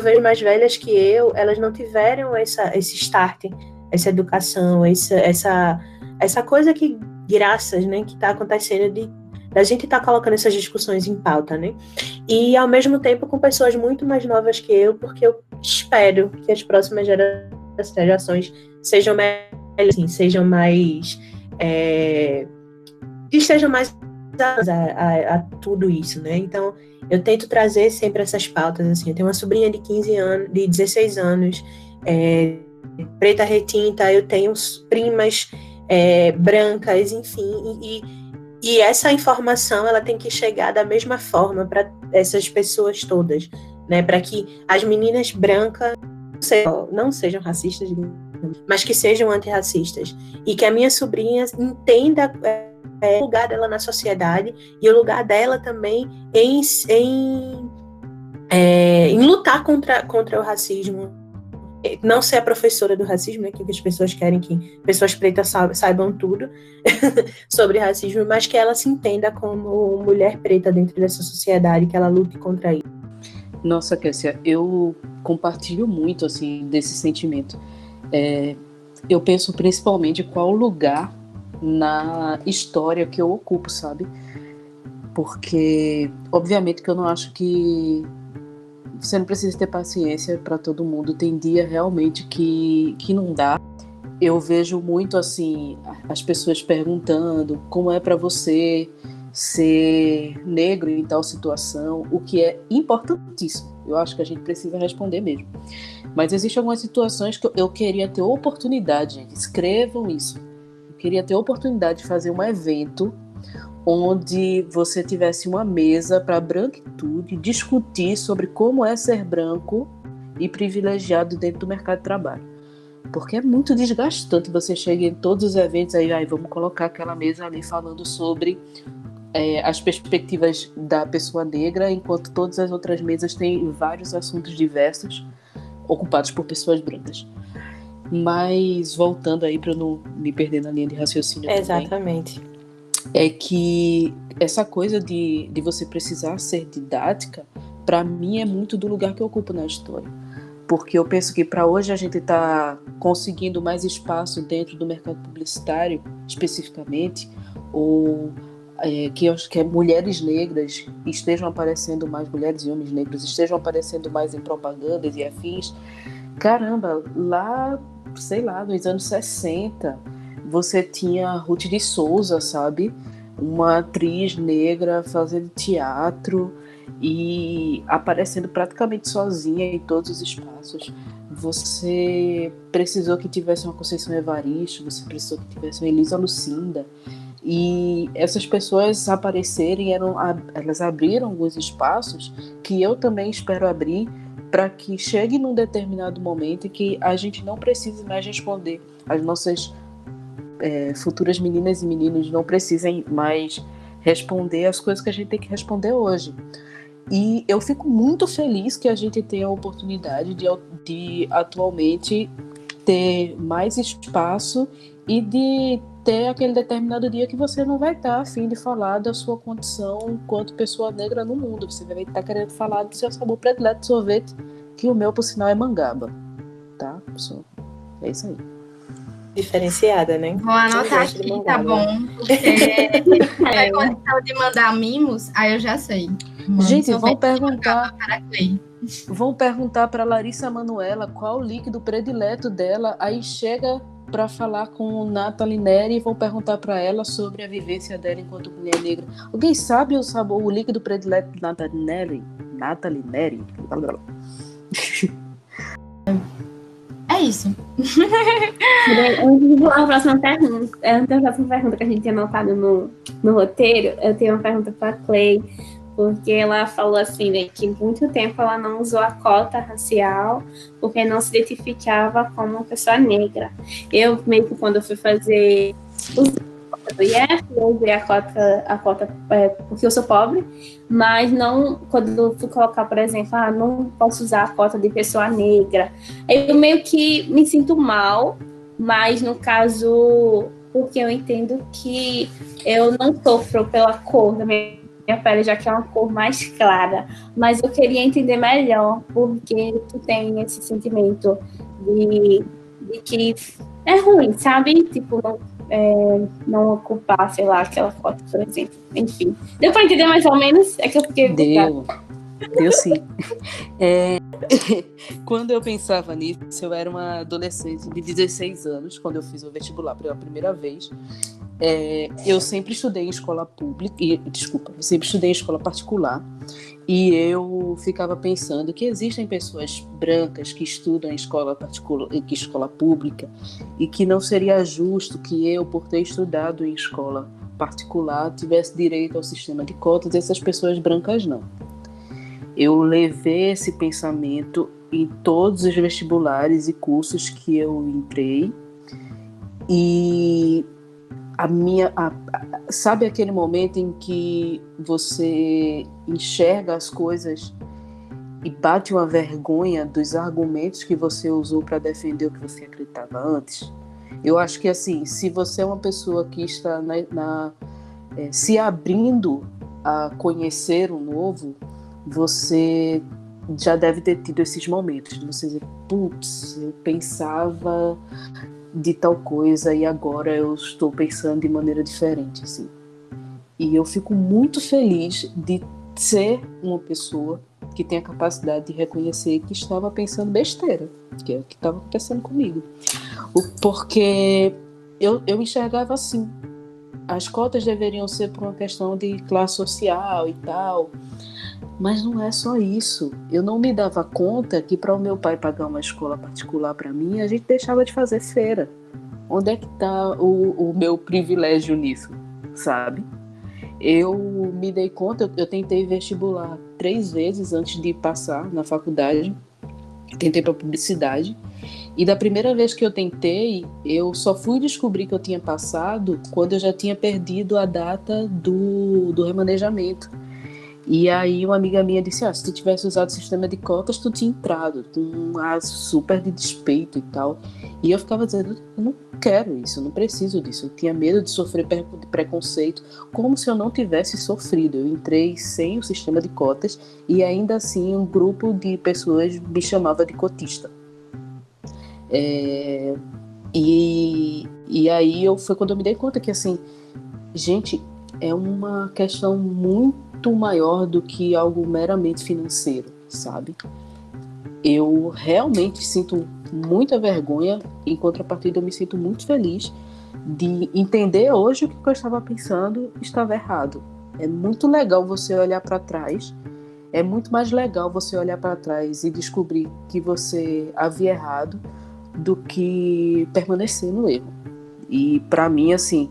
vejo mais velhas que eu, elas não tiveram essa, esse start, essa educação, essa, essa, essa coisa que, graças, né, que está acontecendo de da gente estar tá colocando essas discussões em pauta, né? E ao mesmo tempo com pessoas muito mais novas que eu, porque eu espero que as próximas gerações sejam mais, assim, sejam mais é, estejam mais a, a, a, tudo isso, né? Então, eu tento trazer sempre essas pautas, assim. Eu tenho uma sobrinha de 15 anos, de 16 anos, é, preta retinta, eu tenho primas é, brancas, enfim, e, e essa informação ela tem que chegar da mesma forma para essas pessoas todas, né? Para que as meninas brancas não sejam racistas, mas que sejam antirracistas e que a minha sobrinha entenda é, é, o lugar dela na sociedade e o lugar dela também em, em, é, em lutar contra, contra o racismo. Não ser a professora do racismo, né, que as pessoas querem que pessoas pretas saibam tudo sobre racismo, mas que ela se entenda como mulher preta dentro dessa sociedade, que ela lute contra isso. Nossa, Kessia, eu compartilho muito assim desse sentimento. É, eu penso principalmente qual lugar na história que eu ocupo, sabe? Porque, obviamente, que eu não acho que você não precisa ter paciência para todo mundo. Tem dia realmente que, que não dá. Eu vejo muito assim as pessoas perguntando como é para você ser negro em tal situação, o que é importantíssimo. Eu acho que a gente precisa responder mesmo. Mas existem algumas situações que eu queria ter oportunidade. Escrevam isso queria ter a oportunidade de fazer um evento onde você tivesse uma mesa para branquitude discutir sobre como é ser branco e privilegiado dentro do mercado de trabalho. Porque é muito desgastante você chega em todos os eventos aí, aí vamos colocar aquela mesa ali falando sobre é, as perspectivas da pessoa negra, enquanto todas as outras mesas têm vários assuntos diversos ocupados por pessoas brancas. Mas voltando aí para não me perder na linha de raciocínio. Exatamente. Também, é que essa coisa de, de você precisar ser didática, para mim é muito do lugar que eu ocupo na história. Porque eu penso que para hoje a gente está conseguindo mais espaço dentro do mercado publicitário, especificamente, ou é, que, que mulheres negras estejam aparecendo mais, mulheres e homens negros estejam aparecendo mais em propagandas e afins. Caramba, lá sei lá, nos anos 60, você tinha Ruth de Souza, sabe? uma atriz negra fazendo teatro e aparecendo praticamente sozinha em todos os espaços. Você precisou que tivesse uma Conceição Evaristo, você precisou que tivesse uma Elisa Lucinda. E essas pessoas aparecerem, eram, elas abriram alguns espaços que eu também espero abrir para que chegue num determinado momento e que a gente não precise mais responder. As nossas é, futuras meninas e meninos não precisem mais responder as coisas que a gente tem que responder hoje. E eu fico muito feliz que a gente tenha a oportunidade de, de atualmente ter mais espaço e de ter aquele determinado dia que você não vai estar afim de falar da sua condição enquanto pessoa negra no mundo. Você vai estar querendo falar do seu sabor predileto de sorvete, que o meu, por sinal, é mangaba. Tá, pessoal? É isso aí. Diferenciada, né? Vou anotar aqui, tá bom? Porque é. condição de mandar mimos, aí eu já sei. Gente, vão perguntar. Vão perguntar para Larissa Manuela qual o líquido predileto dela. Aí chega para falar com Nathalie Neri e vão perguntar para ela sobre a vivência dela enquanto mulher negra. Alguém sabe o sabor, o líquido predileto de Nathalie Neri? Nathalie Neri? É isso. a próxima pergunta, antes da próxima pergunta que a gente tinha anotado no, no roteiro, eu tenho uma pergunta para Clay porque ela falou assim, né, que muito tempo ela não usou a cota racial porque não se identificava como pessoa negra. Eu meio que quando eu fui fazer do IF, eu usei a cota, a cota é, porque eu sou pobre, mas não quando eu fui colocar, por exemplo, ah, não posso usar a cota de pessoa negra. Eu meio que me sinto mal, mas no caso porque eu entendo que eu não sofro pela cor da minha minha pele já que é uma cor mais clara, mas eu queria entender melhor porque tu tem esse sentimento de, de que é ruim, sabe? Tipo, não, é, não ocupar, sei lá, aquela foto, por exemplo. Enfim. Deu para entender mais ou menos? É que eu fiquei. Deu. Deu sim. É, quando eu pensava nisso, eu era uma adolescente de 16 anos, quando eu fiz o vestibular pela primeira vez. É, eu sempre estudei em escola pública, e, desculpa, eu sempre estudei em escola particular, e eu ficava pensando que existem pessoas brancas que estudam em escola particular, em escola pública, e que não seria justo que eu, por ter estudado em escola particular, tivesse direito ao sistema de cotas, e essas pessoas brancas não. Eu levei esse pensamento em todos os vestibulares e cursos que eu entrei, e a minha a, a, sabe aquele momento em que você enxerga as coisas e bate uma vergonha dos argumentos que você usou para defender o que você acreditava antes? Eu acho que assim se você é uma pessoa que está na, na é, se abrindo a conhecer o novo você já deve ter tido esses momentos de você dizer putz eu pensava de tal coisa e agora eu estou pensando de maneira diferente, assim. E eu fico muito feliz de ser uma pessoa que tem a capacidade de reconhecer que estava pensando besteira, que é o que estava acontecendo comigo. Porque eu, eu enxergava assim. As cotas deveriam ser por uma questão de classe social e tal, mas não é só isso. Eu não me dava conta que para o meu pai pagar uma escola particular para mim, a gente deixava de fazer feira. Onde é que está o, o, meu privilégio nisso, sabe? Eu me dei conta, eu, eu tentei vestibular três vezes antes de passar na faculdade. Tentei para publicidade. E da primeira vez que eu tentei, eu só fui descobrir que eu tinha passado quando eu já tinha perdido a data do, do remanejamento. E aí uma amiga minha disse, ah, se tu tivesse usado o sistema de cotas, tu tinha entrado, com um super de despeito e tal. E eu ficava dizendo, eu não quero isso, eu não preciso disso. Eu tinha medo de sofrer preconceito, como se eu não tivesse sofrido. Eu entrei sem o sistema de cotas e ainda assim um grupo de pessoas me chamava de cotista. É, e, e aí eu, foi quando eu me dei conta que assim, gente, é uma questão muito muito maior do que algo meramente financeiro, sabe? Eu realmente sinto muita vergonha, em contrapartida, eu me sinto muito feliz de entender hoje o que eu estava pensando estava errado. É muito legal você olhar para trás. É muito mais legal você olhar para trás e descobrir que você havia errado do que permanecer no erro. E para mim, assim,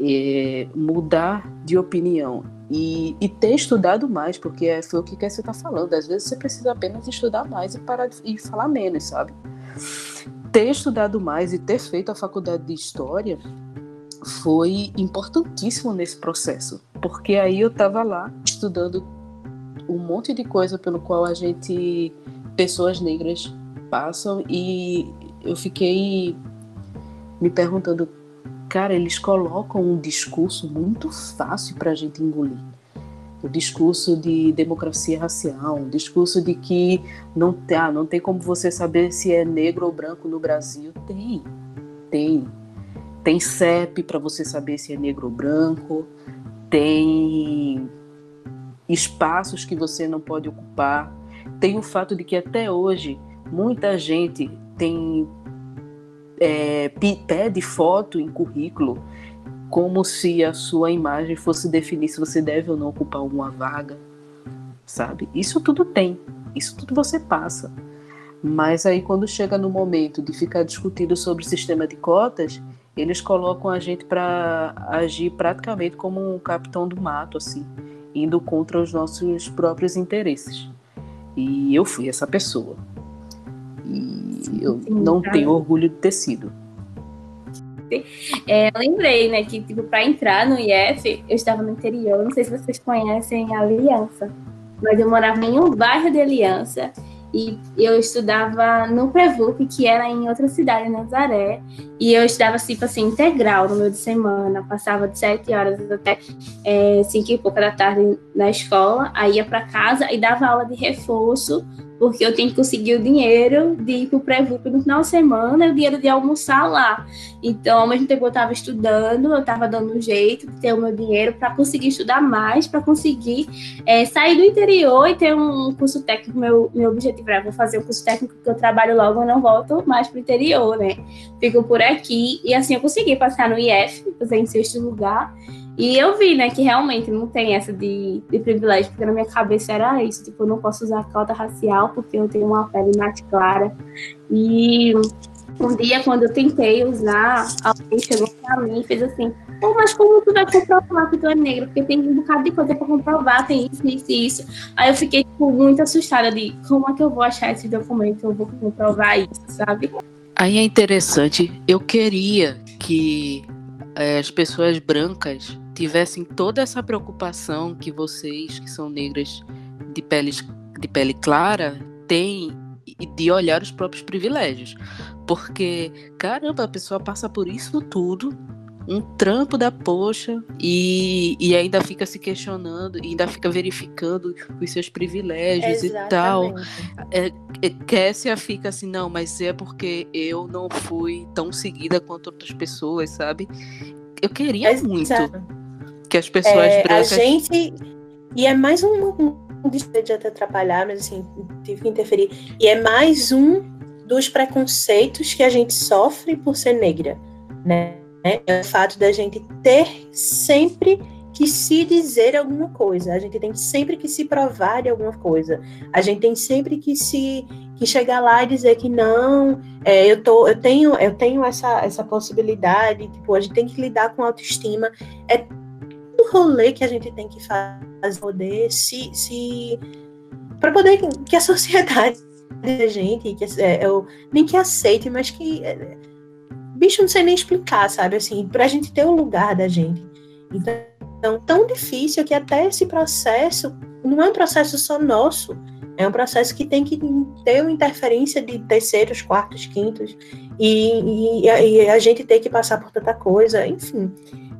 é, mudar de opinião e, e, ter estudado mais, porque é, foi o que você está falando. Às vezes você precisa apenas estudar mais e parar de, e falar menos, sabe? Ter estudado mais e ter feito a faculdade de História foi importantíssimo nesse processo, porque aí eu estava lá estudando um monte de coisa pelo qual a gente, pessoas negras, passam e eu fiquei me perguntando cara, eles colocam um discurso muito fácil para a gente engolir. O discurso de democracia racial, um discurso de que não, ah, não tem como você saber se é negro ou branco no Brasil. Tem, tem. Tem CEP para você saber se é negro ou branco, tem espaços que você não pode ocupar, tem o fato de que até hoje muita gente tem é, pede foto em currículo como se a sua imagem fosse definir se você deve ou não ocupar uma vaga, sabe? Isso tudo tem, isso tudo você passa. Mas aí quando chega no momento de ficar discutindo sobre o sistema de cotas, eles colocam a gente para agir praticamente como um capitão do mato, assim, indo contra os nossos próprios interesses. E eu fui essa pessoa. E eu Sim, não tá. tenho orgulho de ter sido. É, lembrei, né, que tipo, para entrar no IF, eu estava no interior, não sei se vocês conhecem a Aliança, mas eu morava em um bairro de Aliança e eu estudava no Prevup, que era em outra cidade, Nazaré, e eu estudava tipo assim, integral no meio de semana, passava de sete horas até é, cinco e pouca da tarde na escola, aí ia para casa e dava aula de reforço porque eu tenho que conseguir o dinheiro de ir para o pré-VUP no final de semana e o dinheiro de almoçar lá. Então, ao mesmo tempo eu estava estudando, eu estava dando um jeito de ter o meu dinheiro para conseguir estudar mais, para conseguir é, sair do interior e ter um curso técnico. Meu, meu objetivo era vou fazer um curso técnico que eu trabalho logo e não volto mais para o interior, né? Fico por aqui e assim eu consegui passar no IF, fazer em sexto lugar. E eu vi, né, que realmente não tem essa de, de privilégio, porque na minha cabeça era isso, tipo, eu não posso usar cota racial porque eu tenho uma pele mais clara. E um dia, quando eu tentei usar, alguém chegou pra mim e fez assim, Pô, mas como tu vai comprovar que tu é negro? Porque tem um bocado de coisa pra comprovar, tem isso, isso e isso. Aí eu fiquei, tipo, muito assustada de como é que eu vou achar esse documento, eu vou comprovar isso, sabe? Aí é interessante, eu queria que é, as pessoas brancas tivessem toda essa preocupação que vocês, que são negras de, peles, de pele clara, têm de olhar os próprios privilégios. Porque, caramba, a pessoa passa por isso tudo, um trampo da poxa, e, e ainda fica se questionando, e ainda fica verificando os seus privilégios Exatamente. e tal. É, é, Kessia fica assim, não, mas é porque eu não fui tão seguida quanto outras pessoas, sabe? Eu queria Exato. muito que as pessoas é, brancas. A gente. E é mais um. um de até atrapalhar, mas assim, tive que interferir. E é mais um dos preconceitos que a gente sofre por ser negra, né? É o fato da gente ter sempre que se dizer alguma coisa. A gente tem sempre que se provar de alguma coisa. A gente tem sempre que se que chegar lá e dizer que não, é, eu tô, eu tenho, eu tenho essa essa possibilidade. Tipo, a gente tem que lidar com autoestima. É rolê que a gente tem que fazer poder se, se para poder que a sociedade da gente, que é, eu, nem que aceite, mas que é, bicho não sei nem explicar, sabe assim, para a gente ter o lugar da gente. Então, tão difícil que até esse processo não é um processo só nosso, é um processo que tem que ter uma interferência de terceiros, quartos, quintos, e, e, e a gente tem que passar por tanta coisa, enfim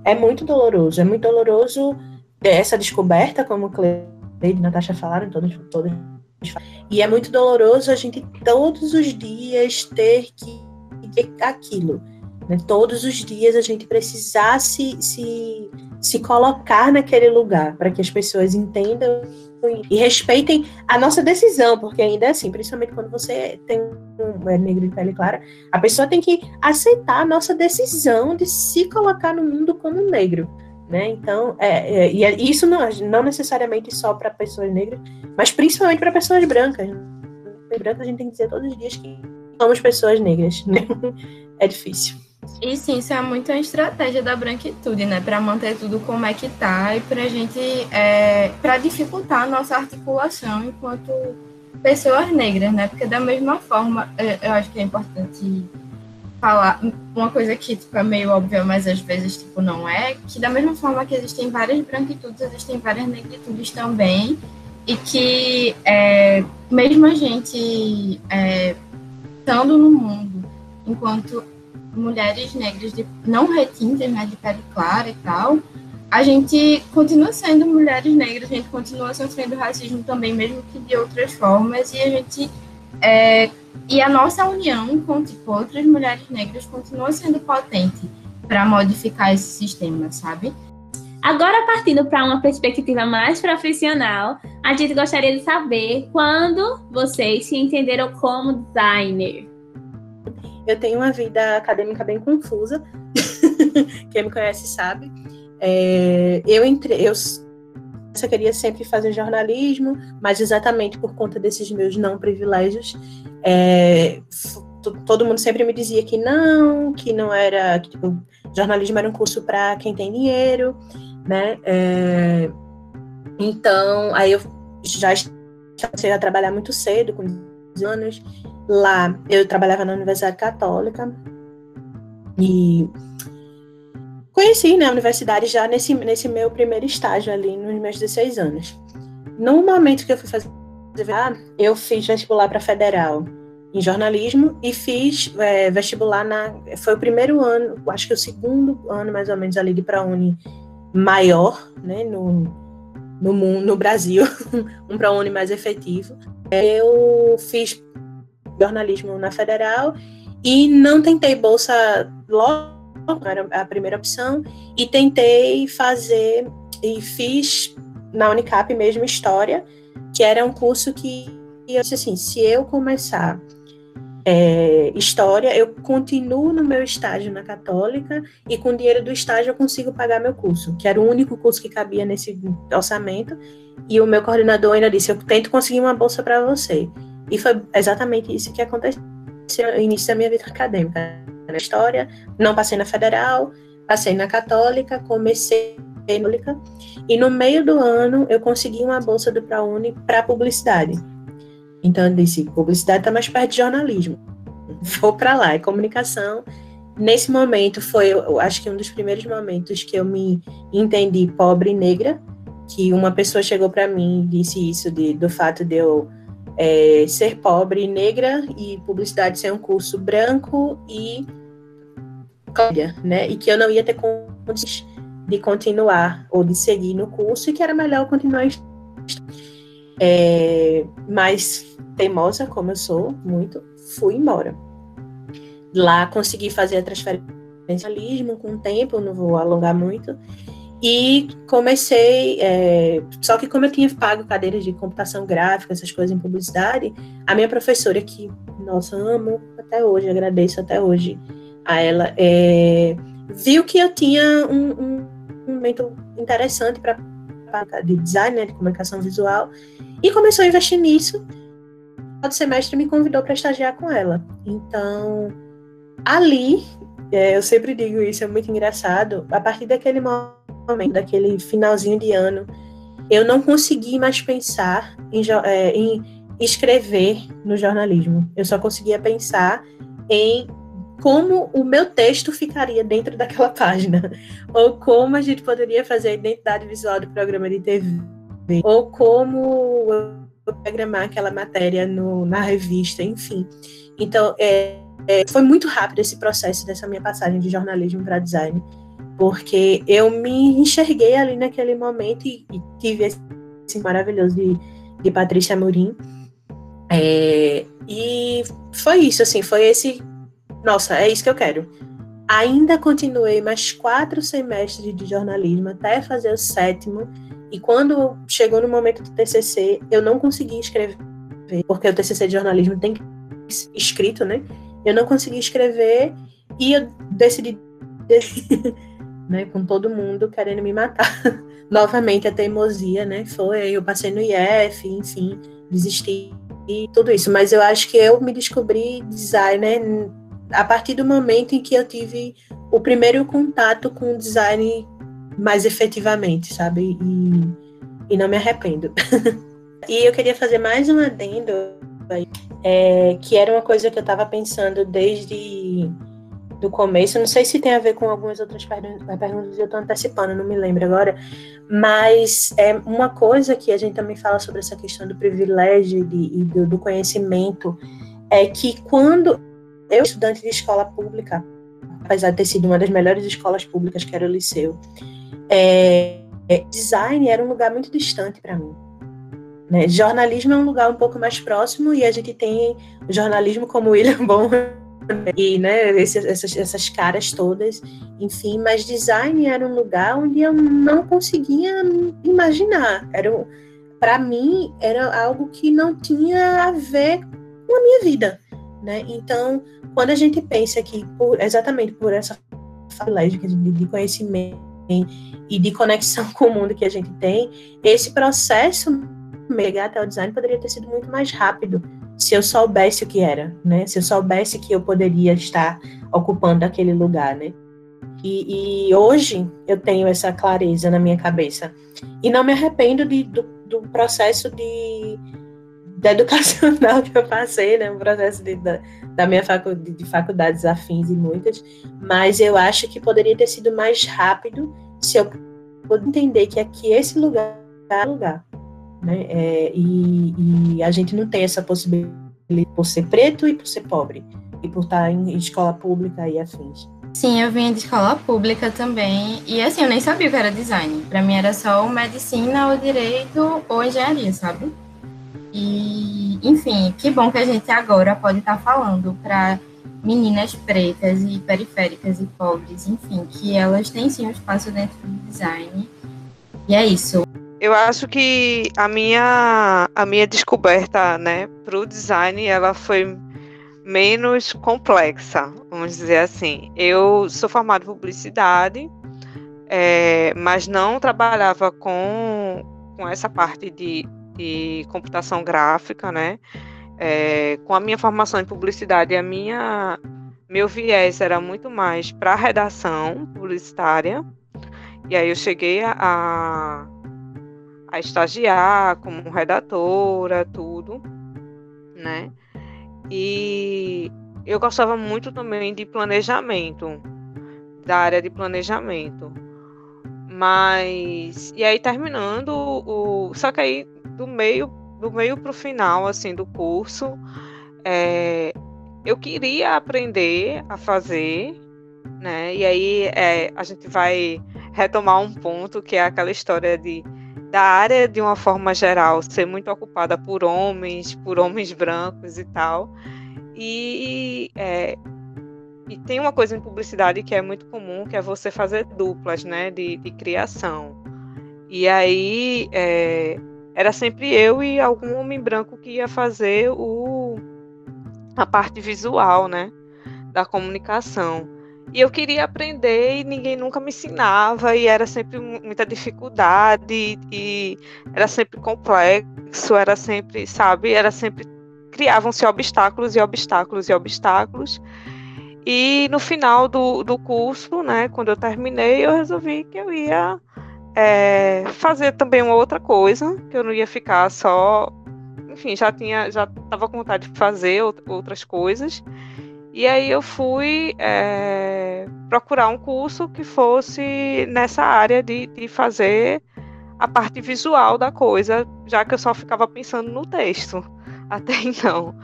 é muito doloroso. É muito doloroso essa descoberta, como Cleide e Natasha falaram, todos, todos e é muito doloroso a gente todos os dias ter que ter aquilo. Né? Todos os dias a gente precisar se, se, se colocar naquele lugar para que as pessoas entendam e respeitem a nossa decisão, porque ainda é assim, principalmente quando você tem um é negro de pele clara, a pessoa tem que aceitar a nossa decisão de se colocar no mundo como negro. Né? Então, é, é, e é, isso não, não necessariamente só para pessoas negras, mas principalmente para pessoas brancas. Brancas a gente tem que dizer todos os dias que somos pessoas negras. Né? É difícil. E sim, isso é muito a estratégia da branquitude, né? Para manter tudo como é que tá e para gente, é, para dificultar a nossa articulação enquanto pessoas negras, né? Porque da mesma forma, é, eu acho que é importante falar uma coisa que tipo, é meio óbvia, mas às vezes tipo não é, que da mesma forma que existem várias branquitudes, existem várias negritudes também, e que é, mesmo a gente é, estando no mundo enquanto mulheres negras de, não retintas, né, de pele clara e tal, a gente continua sendo mulheres negras, a gente continua sofrendo racismo também, mesmo que de outras formas, e a gente é, e a nossa união com tipo, outras mulheres negras continua sendo potente para modificar esse sistema, sabe? Agora, partindo para uma perspectiva mais profissional, a gente gostaria de saber quando vocês se entenderam como designer. Eu tenho uma vida acadêmica bem confusa. Quem me conhece sabe. É, eu entrei, eu só queria sempre fazer jornalismo, mas exatamente por conta desses meus não privilégios, é, todo mundo sempre me dizia que não, que não era, que tipo, jornalismo era um curso para quem tem dinheiro, né? É, então, aí eu já comecei a trabalhar muito cedo, com 15 anos, Lá eu trabalhava na Universidade Católica e conheci né, a universidade já nesse, nesse meu primeiro estágio ali, nos meus 16 anos. No momento que eu fui fazer eu fiz vestibular para federal em jornalismo e fiz é, vestibular na. Foi o primeiro ano, acho que o segundo ano mais ou menos ali de ProUni maior, né, no, no mundo, no Brasil, um ProUni mais efetivo. Eu fiz jornalismo na federal e não tentei bolsa logo, era a primeira opção, e tentei fazer e fiz na Unicap mesmo história, que era um curso que eu disse assim, se eu começar é, história, eu continuo no meu estágio na Católica e com o dinheiro do estágio eu consigo pagar meu curso, que era o único curso que cabia nesse orçamento. E o meu coordenador ainda disse: Eu tento conseguir uma bolsa para você. E foi exatamente isso que aconteceu no início da minha vida acadêmica. Na história, não passei na federal, passei na católica, comecei na católica, e no meio do ano eu consegui uma bolsa do ProUni para publicidade. Então eu disse, publicidade está mais perto de jornalismo. Vou para lá, é comunicação. Nesse momento foi, eu acho que um dos primeiros momentos que eu me entendi pobre e negra, que uma pessoa chegou para mim e disse isso de, do fato de eu é, ser pobre negra e publicidade ser um curso branco e né? E que eu não ia ter condições de continuar ou de seguir no curso e que era melhor continuar é, mais teimosa como eu sou muito, fui embora. Lá consegui fazer a transferência com o tempo, não vou alongar muito, e comecei, é, só que como eu tinha pago cadeiras de computação gráfica, essas coisas em publicidade, a minha professora, que, nossa, amo até hoje, agradeço até hoje a ela, é, viu que eu tinha um, um, um momento interessante para de design, né, de comunicação visual, e começou a investir nisso. No semestre me convidou para estagiar com ela. Então, ali, é, eu sempre digo isso, é muito engraçado, a partir daquele momento momento, daquele finalzinho de ano, eu não consegui mais pensar em, é, em escrever no jornalismo. Eu só conseguia pensar em como o meu texto ficaria dentro daquela página, ou como a gente poderia fazer a identidade visual do programa de TV, ou como eu programar aquela matéria no, na revista, enfim. Então, é, é, foi muito rápido esse processo dessa minha passagem de jornalismo para design porque eu me enxerguei ali naquele momento e, e tive esse maravilhoso de, de Patrícia Amorim. É, e foi isso, assim, foi esse. Nossa, é isso que eu quero. ainda continuei mais quatro semestres de jornalismo até fazer o sétimo. E quando chegou no momento do TCC, eu não consegui escrever, porque o TCC de jornalismo tem que ser escrito, né? Eu não consegui escrever e eu decidi, né, com todo mundo querendo me matar. Novamente a teimosia, né? Foi, eu passei no IF, enfim, desisti e tudo isso. Mas eu acho que eu me descobri designer a partir do momento em que eu tive o primeiro contato com o design mais efetivamente, sabe? E, e não me arrependo. e eu queria fazer mais um adendo, é, que era uma coisa que eu estava pensando desde do começo. Não sei se tem a ver com algumas outras perguntas, eu estou antecipando, não me lembro agora. Mas é uma coisa que a gente também fala sobre essa questão do privilégio e do, do conhecimento é que quando eu, estudante de escola pública, apesar de ter sido uma das melhores escolas públicas, que era o liceu, é, é, design era um lugar muito distante para mim. Né? Jornalismo é um lugar um pouco mais próximo e a gente tem jornalismo como William Bonham e né, essas, essas caras todas, enfim, mas design era um lugar onde eu não conseguia imaginar. Era para mim era algo que não tinha a ver com a minha vida, né? Então, quando a gente pensa que por, exatamente por essa privilégio de, conhecimento e de conexão com o mundo que a gente tem, esse processo chegar até o design poderia ter sido muito mais rápido se eu soubesse o que era, né? Se eu soubesse que eu poderia estar ocupando aquele lugar, né? E, e hoje eu tenho essa clareza na minha cabeça e não me arrependo de, do, do processo de da educacional que eu passei, né? Um processo de, da, da minha faculdade, de faculdades afins e muitas, mas eu acho que poderia ter sido mais rápido se eu puder entender que aqui esse lugar é lugar né? É, e, e, a gente não tem essa possibilidade por ser preto e por ser pobre, e por estar em escola pública e afins. Sim, eu vinha de escola pública também, e assim, eu nem sabia o que era design. Para mim era só medicina, ou direito, ou engenharia, sabe? E, enfim, que bom que a gente agora pode estar falando para meninas pretas e periféricas e pobres, enfim, que elas têm sim um espaço dentro do design. E é isso. Eu acho que a minha, a minha descoberta, né, para o design, ela foi menos complexa, vamos dizer assim. Eu sou formada em publicidade, é, mas não trabalhava com, com essa parte de, de computação gráfica, né? É, com a minha formação em publicidade, a minha meu viés era muito mais para redação publicitária. E aí eu cheguei a, a estagiar como redatora, tudo, né? E eu gostava muito também de planejamento, da área de planejamento. Mas e aí terminando o, só que aí do meio do meio para o final assim do curso, é, eu queria aprender a fazer, né? E aí é, a gente vai retomar um ponto que é aquela história de da área de uma forma geral ser muito ocupada por homens, por homens brancos e tal. E, é, e tem uma coisa em publicidade que é muito comum, que é você fazer duplas, né, de, de criação. E aí é, era sempre eu e algum homem branco que ia fazer o, a parte visual, né, da comunicação. E eu queria aprender e ninguém nunca me ensinava, e era sempre muita dificuldade, e era sempre complexo, era sempre, sabe, era sempre. Criavam-se obstáculos e obstáculos e obstáculos. E no final do, do curso, né, quando eu terminei, eu resolvi que eu ia é, fazer também uma outra coisa, que eu não ia ficar só. Enfim, já tinha, já estava com vontade de fazer outras coisas. E aí eu fui é, procurar um curso que fosse nessa área de, de fazer a parte visual da coisa, já que eu só ficava pensando no texto até então.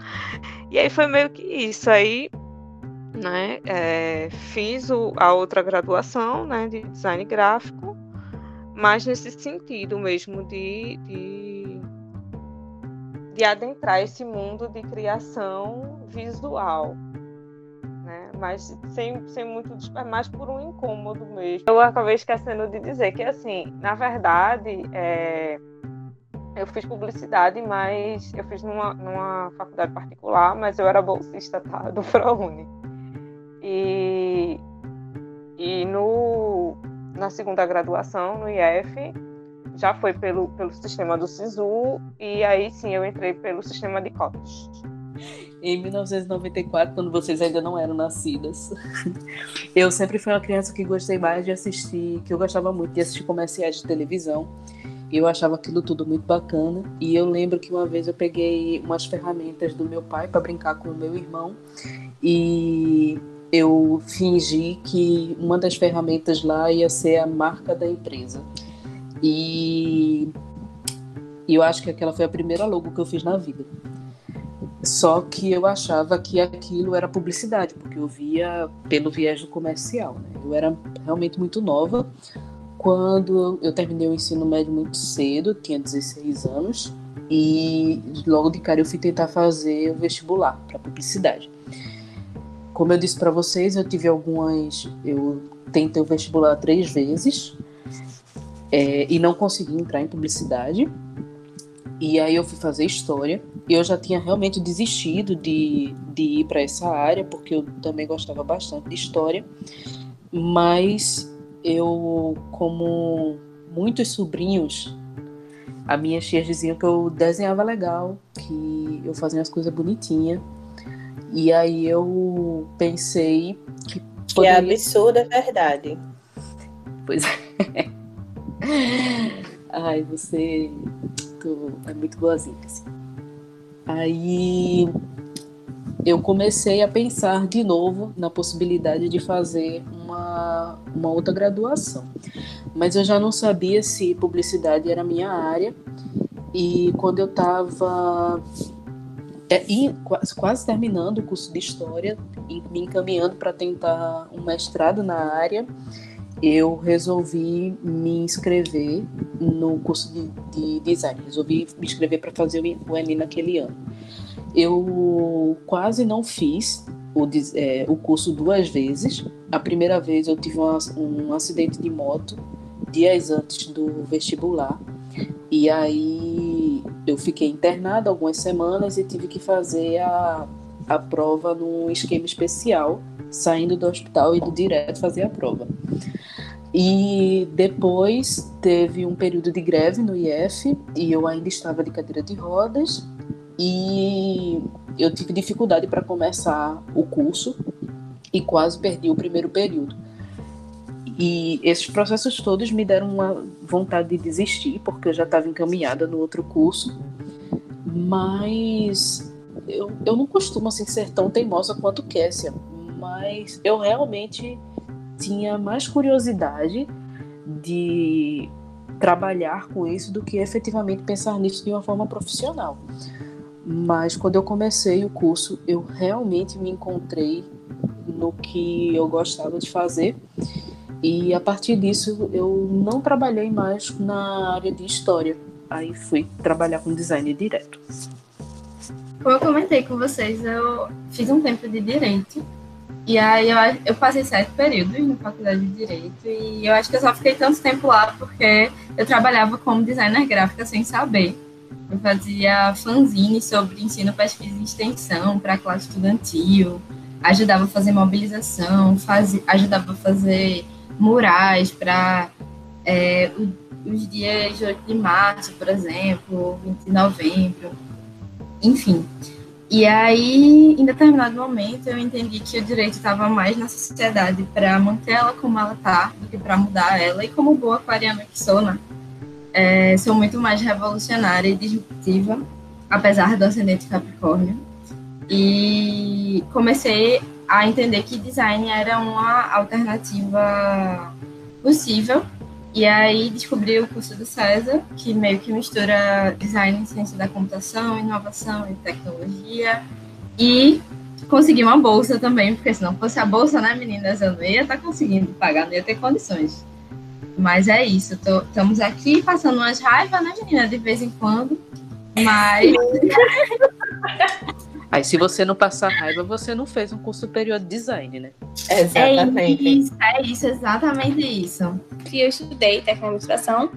E aí foi meio que isso. Aí né, é, fiz o, a outra graduação né, de design gráfico, mas nesse sentido mesmo de, de, de adentrar esse mundo de criação visual mas sem, sem muito é mais por um incômodo mesmo. Eu acabei esquecendo de dizer que, assim, na verdade, é, eu fiz publicidade, mas eu fiz numa, numa faculdade particular, mas eu era bolsista tá, do ProUni. E, e no, na segunda graduação, no IF, já foi pelo, pelo sistema do SISU, e aí sim eu entrei pelo sistema de cotas. Em 1994, quando vocês ainda não eram nascidas, eu sempre fui uma criança que gostei mais de assistir, que eu gostava muito de assistir comerciais de televisão. Eu achava aquilo tudo muito bacana. E eu lembro que uma vez eu peguei umas ferramentas do meu pai para brincar com o meu irmão. E eu fingi que uma das ferramentas lá ia ser a marca da empresa. E eu acho que aquela foi a primeira logo que eu fiz na vida. Só que eu achava que aquilo era publicidade, porque eu via pelo viés do comercial. Né? Eu era realmente muito nova quando eu terminei o ensino médio muito cedo, tinha 16 anos, e logo de cara eu fui tentar fazer o vestibular para publicidade. Como eu disse para vocês, eu tive algumas. Eu tentei o vestibular três vezes é, e não consegui entrar em publicidade. E aí eu fui fazer história. E eu já tinha realmente desistido de, de ir para essa área, porque eu também gostava bastante de história. Mas eu, como muitos sobrinhos, a minha tia dizia que eu desenhava legal, que eu fazia as coisas bonitinhas. E aí eu pensei que. Poderia... Que é absurda é verdade. Pois é. Ai, você é muito boazinha. Assim. Aí eu comecei a pensar de novo na possibilidade de fazer uma, uma outra graduação. Mas eu já não sabia se publicidade era minha área. E quando eu estava é, quase, quase terminando o curso de História, me encaminhando para tentar um mestrado na área, eu resolvi me inscrever no curso de, de design. Resolvi me inscrever para fazer o Enem naquele ano. Eu quase não fiz o, é, o curso duas vezes. A primeira vez eu tive um, acidente de moto dias antes do vestibular. E aí eu fiquei internada algumas semanas e tive que fazer a, a prova num esquema especial, saindo do hospital e indo direto fazer a prova. E depois teve um período de greve no IF e eu ainda estava de cadeira de rodas e eu tive dificuldade para começar o curso e quase perdi o primeiro período. E esses processos todos me deram uma vontade de desistir, porque eu já estava encaminhada no outro curso. Mas eu, eu não costumo assim, ser tão teimosa quanto Kessia, mas eu realmente tinha mais curiosidade de trabalhar com isso do que efetivamente pensar nisso de uma forma profissional. Mas quando eu comecei o curso, eu realmente me encontrei no que eu gostava de fazer. E a partir disso, eu não trabalhei mais na área de história. Aí fui trabalhar com design direto. Como eu comentei com vocês, eu fiz um tempo de direito e aí eu, eu passei sete períodos na faculdade de Direito e eu acho que eu só fiquei tanto tempo lá porque eu trabalhava como designer gráfica sem saber. Eu fazia fanzine sobre ensino, pesquisa e extensão para classe estudantil, ajudava a fazer mobilização, faz, ajudava a fazer murais para é, os dias 8 de março, por exemplo, 20 de novembro, enfim. E aí, em determinado momento, eu entendi que o direito estava mais na sociedade para manter ela como ela está do que para mudar ela. E como boa aquariana que sou, né? É, sou muito mais revolucionária e disruptiva, apesar do ascendente Capricórnio. E comecei a entender que design era uma alternativa possível e aí descobri o curso do César, que meio que mistura design, ciência da computação, inovação e tecnologia. E consegui uma bolsa também, porque se não fosse a bolsa, né, meninas, eu não ia estar tá conseguindo pagar, não ia ter condições. Mas é isso, tô, estamos aqui passando umas raivas, né, menina, de vez em quando. Mas. Aí, se você não passar raiva, você não fez um curso superior de design, né? Exatamente. É isso, é isso, exatamente isso. que eu estudei técnica de administração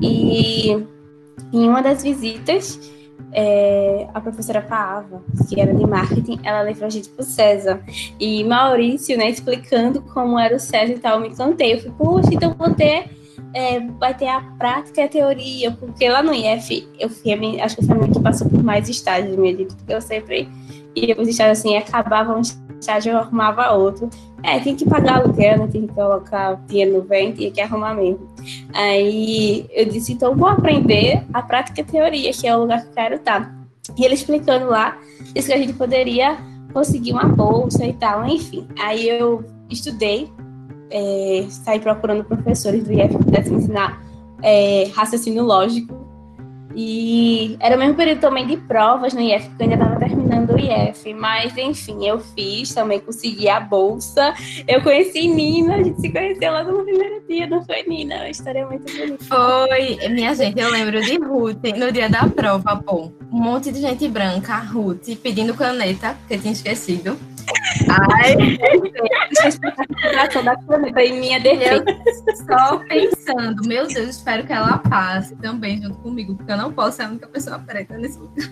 e em uma das visitas é, a professora Paava, que era de marketing, ela levou a gente pro César. E Maurício, né, explicando como era o César e tal, eu me encantei. Eu falei, poxa, então vou ter, é, vai ter a prática e a teoria, porque lá no IF, eu fui, acho que foi a minha que passou por mais estágios, minha vida, porque eu sempre ia pros estágios assim, acabava um estágio, eu arrumava outro. É, tinha que pagar aluguel, né, tinha que colocar dinheiro no vento, tinha que arrumar mesmo. Aí eu disse, então vou aprender a prática e a teoria, que é o lugar que eu quero estar. E ele explicando lá, disse que a gente poderia conseguir uma bolsa e tal, enfim. Aí eu estudei, é, procurando professores do IF que pudessem ensinar é, raciocínio lógico. E era o mesmo período também de provas no IF, porque eu ainda estava terminando o IF. Mas, enfim, eu fiz, também consegui a bolsa. Eu conheci Nina, a gente se conheceu lá no primeiro dia, não foi, Nina? Uma história muito bonita. Foi, minha gente, eu lembro de Ruth no dia da prova, pô. Um monte de gente branca, Ruth, pedindo caneta, que eu tinha esquecido. Ai, da em minha defesa. só pensando, meu Deus, espero que ela passe também junto comigo, porque eu não posso ser a única pessoa preta nesse lugar.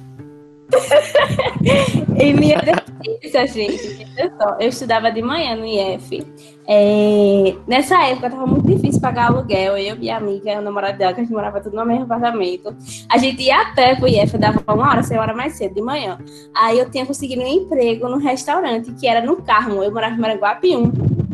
Em minha defesa, gente, só, eu estudava de manhã no IF. É, nessa época tava muito difícil pagar aluguel. Eu e minha amiga, o namorado dela, que a gente morava tudo no mesmo apartamento. A gente ia a pé pro IF, dava uma hora, seis horas mais cedo, de manhã. Aí eu tinha conseguido um emprego no restaurante, que era no Carmo. Eu morava em Maranguape 1.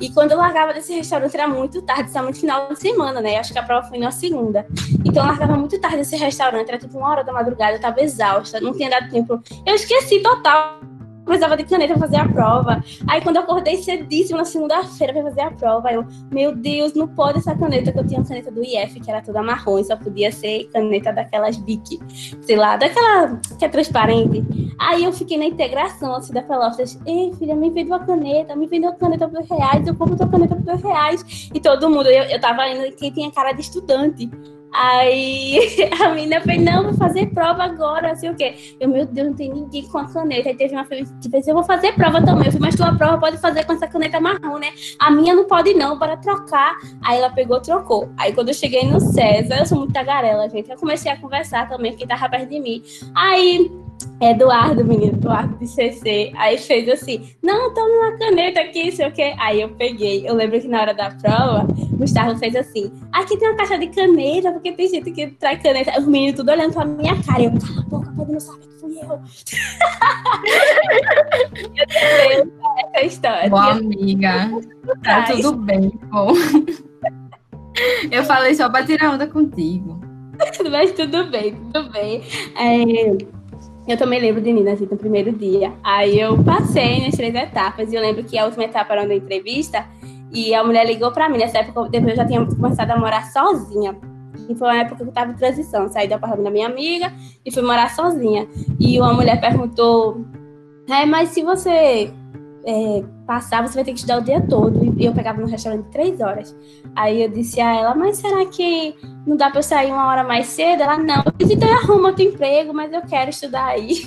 E quando eu largava desse restaurante era muito tarde, somente final de semana, né? Acho que a prova foi na segunda. Então eu largava muito tarde desse restaurante, era tipo uma hora da madrugada, eu tava exausta, não tinha dado tempo. Eu esqueci total. Precisava de caneta pra fazer a prova. Aí quando eu acordei cedíssimo na segunda-feira pra fazer a prova, eu, meu Deus, não pode essa caneta, que eu tinha uma caneta do IF, que era toda marrom, só podia ser caneta daquelas Bic, sei lá, daquela que é transparente. Aí eu fiquei na integração, assim, da Pelotas. Ei, filha, me vendeu a caneta, me vendeu a caneta por reais, eu compro tua caneta por reais. E todo mundo, eu, eu tava indo, quem tinha cara de estudante. Aí a menina fez, não, vou fazer prova agora, assim o quê. Eu, meu Deus, não tem ninguém com a caneta. Aí teve uma que fez, eu vou fazer prova também. Eu falei, mas tua prova pode fazer com essa caneta marrom, né? A minha não pode não, bora trocar. Aí ela pegou, trocou. Aí quando eu cheguei no César, eu sou muito tagarela, gente. Eu comecei a conversar também, porque tava perto de mim. Aí Eduardo, menino, Eduardo de CC, aí fez assim, não, toma uma caneta aqui, sei o quê. Aí eu peguei, eu lembro que na hora da prova, Gustavo fez assim, aqui tem uma caixa de caneta, porque tem gente que traz caneta. Os meninos tudo olhando pra minha cara, eu, cala a boca, pode não saber que fui eu. eu essa história. Bom, amiga, tá tudo bem, bom. Eu falei só pra tirar onda contigo. Mas tudo bem, tudo bem. É, eu também lembro de Nina, assim, no primeiro dia. Aí eu passei nas três etapas, e eu lembro que a última etapa era uma entrevista, e a mulher ligou pra mim. Nessa época, depois eu já tinha começado a morar sozinha. E foi uma época que eu tava em transição. Saí do apartamento da minha amiga e fui morar sozinha. E uma mulher perguntou: é, mas se você é, passar, você vai ter que estudar o dia todo. E eu pegava no restaurante três horas. Aí eu disse a ela, mas será que não dá pra eu sair uma hora mais cedo? Ela, não. Eu disse, então arruma outro emprego, mas eu quero estudar aí.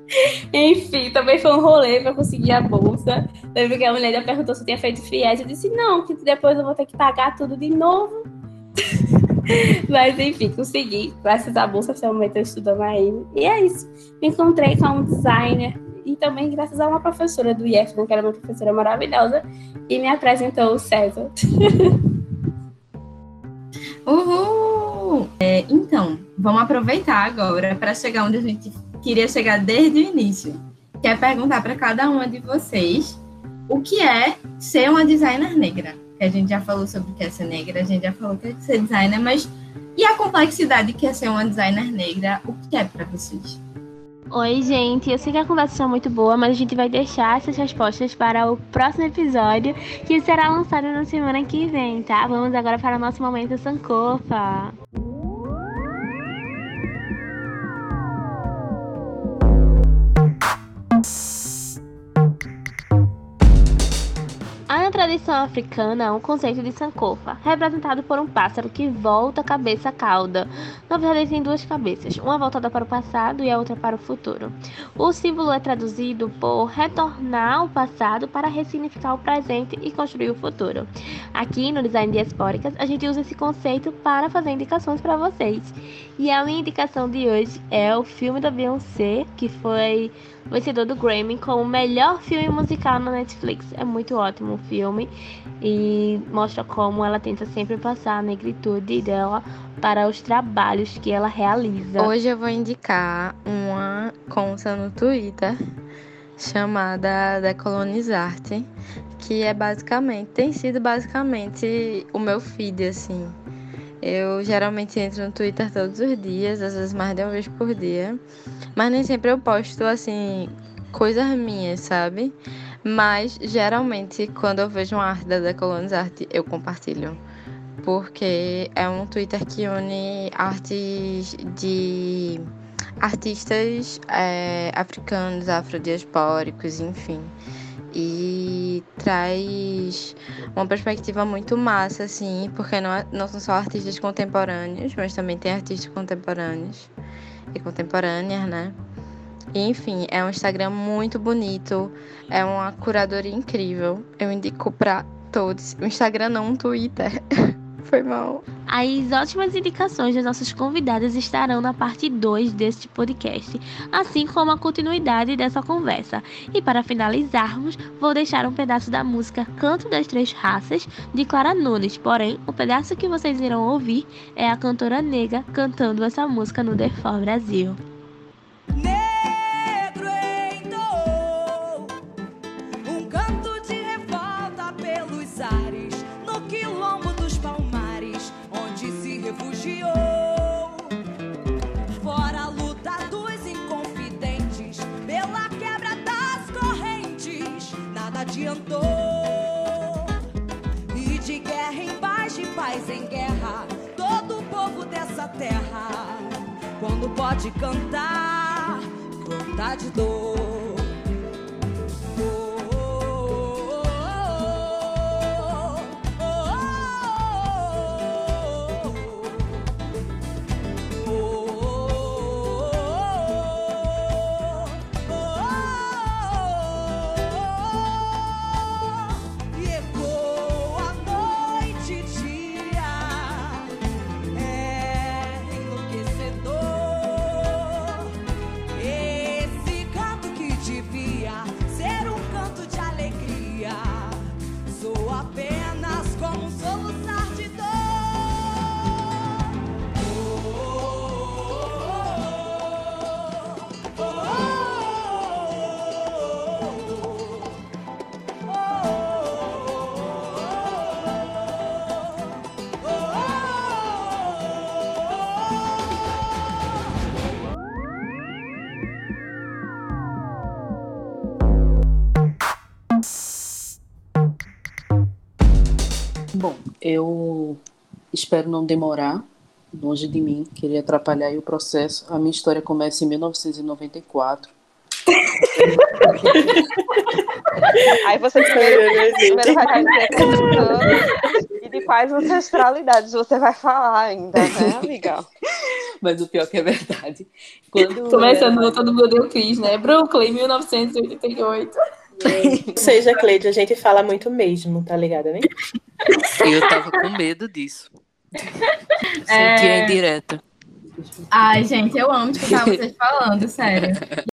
Enfim, também foi um rolê pra conseguir a bolsa. Lembro que a mulher perguntou se eu tinha feito FIES. Eu disse, não, que depois eu vou ter que pagar tudo de novo. Mas enfim, consegui. Graças à bolsa, momento eu estudando aí. E é isso. Me encontrei com um designer. E também graças a uma professora do IF, que era uma professora maravilhosa, e me apresentou o César. Uhul! É, então, vamos aproveitar agora para chegar onde a gente queria chegar desde o início, que é perguntar para cada uma de vocês o que é ser uma designer negra. A gente já falou sobre o que é ser negra, a gente já falou que é ser designer, mas e a complexidade que é ser uma designer negra? O que é para vocês? Oi, gente. Eu sei que a conversa está muito boa, mas a gente vai deixar essas respostas para o próximo episódio, que será lançado na semana que vem, tá? Vamos agora para o nosso momento Sankofa. Tradição africana há um conceito de sankofa, representado por um pássaro que volta a cabeça cauda. Na verdade, tem duas cabeças, uma voltada para o passado e a outra para o futuro. O símbolo é traduzido por retornar ao passado para ressignificar o presente e construir o futuro. Aqui no Design Diaspóricas, a gente usa esse conceito para fazer indicações para vocês. E a minha indicação de hoje é o filme da Beyoncé, que foi vencedor do Grammy como melhor filme musical na Netflix. É muito ótimo o filme e mostra como ela tenta sempre passar a negritude dela para os trabalhos que ela realiza. Hoje eu vou indicar uma conta no Twitter chamada Decolonizarte, que é basicamente, tem sido basicamente o meu feed, assim. Eu geralmente entro no Twitter todos os dias, às vezes mais de uma vez por dia. Mas nem sempre eu posto, assim, coisas minhas, sabe? Mas geralmente quando eu vejo uma arte da Decolonizarte, eu compartilho. Porque é um Twitter que une artes de artistas é, africanos, afrodiaspóricos, enfim e traz uma perspectiva muito massa, assim, porque não, é, não são só artistas contemporâneos, mas também tem artistas contemporâneos e contemporâneas, né? Enfim, é um Instagram muito bonito, é uma curadoria incrível. Eu indico para todos. O Instagram não, um Twitter. Foi mal. As ótimas indicações das nossas convidadas estarão na parte 2 deste podcast, assim como a continuidade dessa conversa. E para finalizarmos, vou deixar um pedaço da música Canto das Três Raças, de Clara Nunes. Porém, o pedaço que vocês irão ouvir é a cantora Nega cantando essa música no The For Brasil. Adiantou. E de guerra em paz, de paz em guerra, todo o povo dessa terra, quando pode cantar, cantar de dor. Eu espero não demorar, longe de mim, queria atrapalhar o processo. A minha história começa em 1994. Aí você primeiro, primeiro vai dizer e de quais ancestralidades você vai falar ainda, né, amiga? Mas o pior que é verdade. Quando Começando era... todo mundo eu quis, né? Brooklyn, 1988. Ou seja, Cleide, a gente fala muito mesmo, tá ligada, né? Eu tava com medo disso. É... Sentia indireta. Ai, gente, eu amo escutar vocês falando, sério.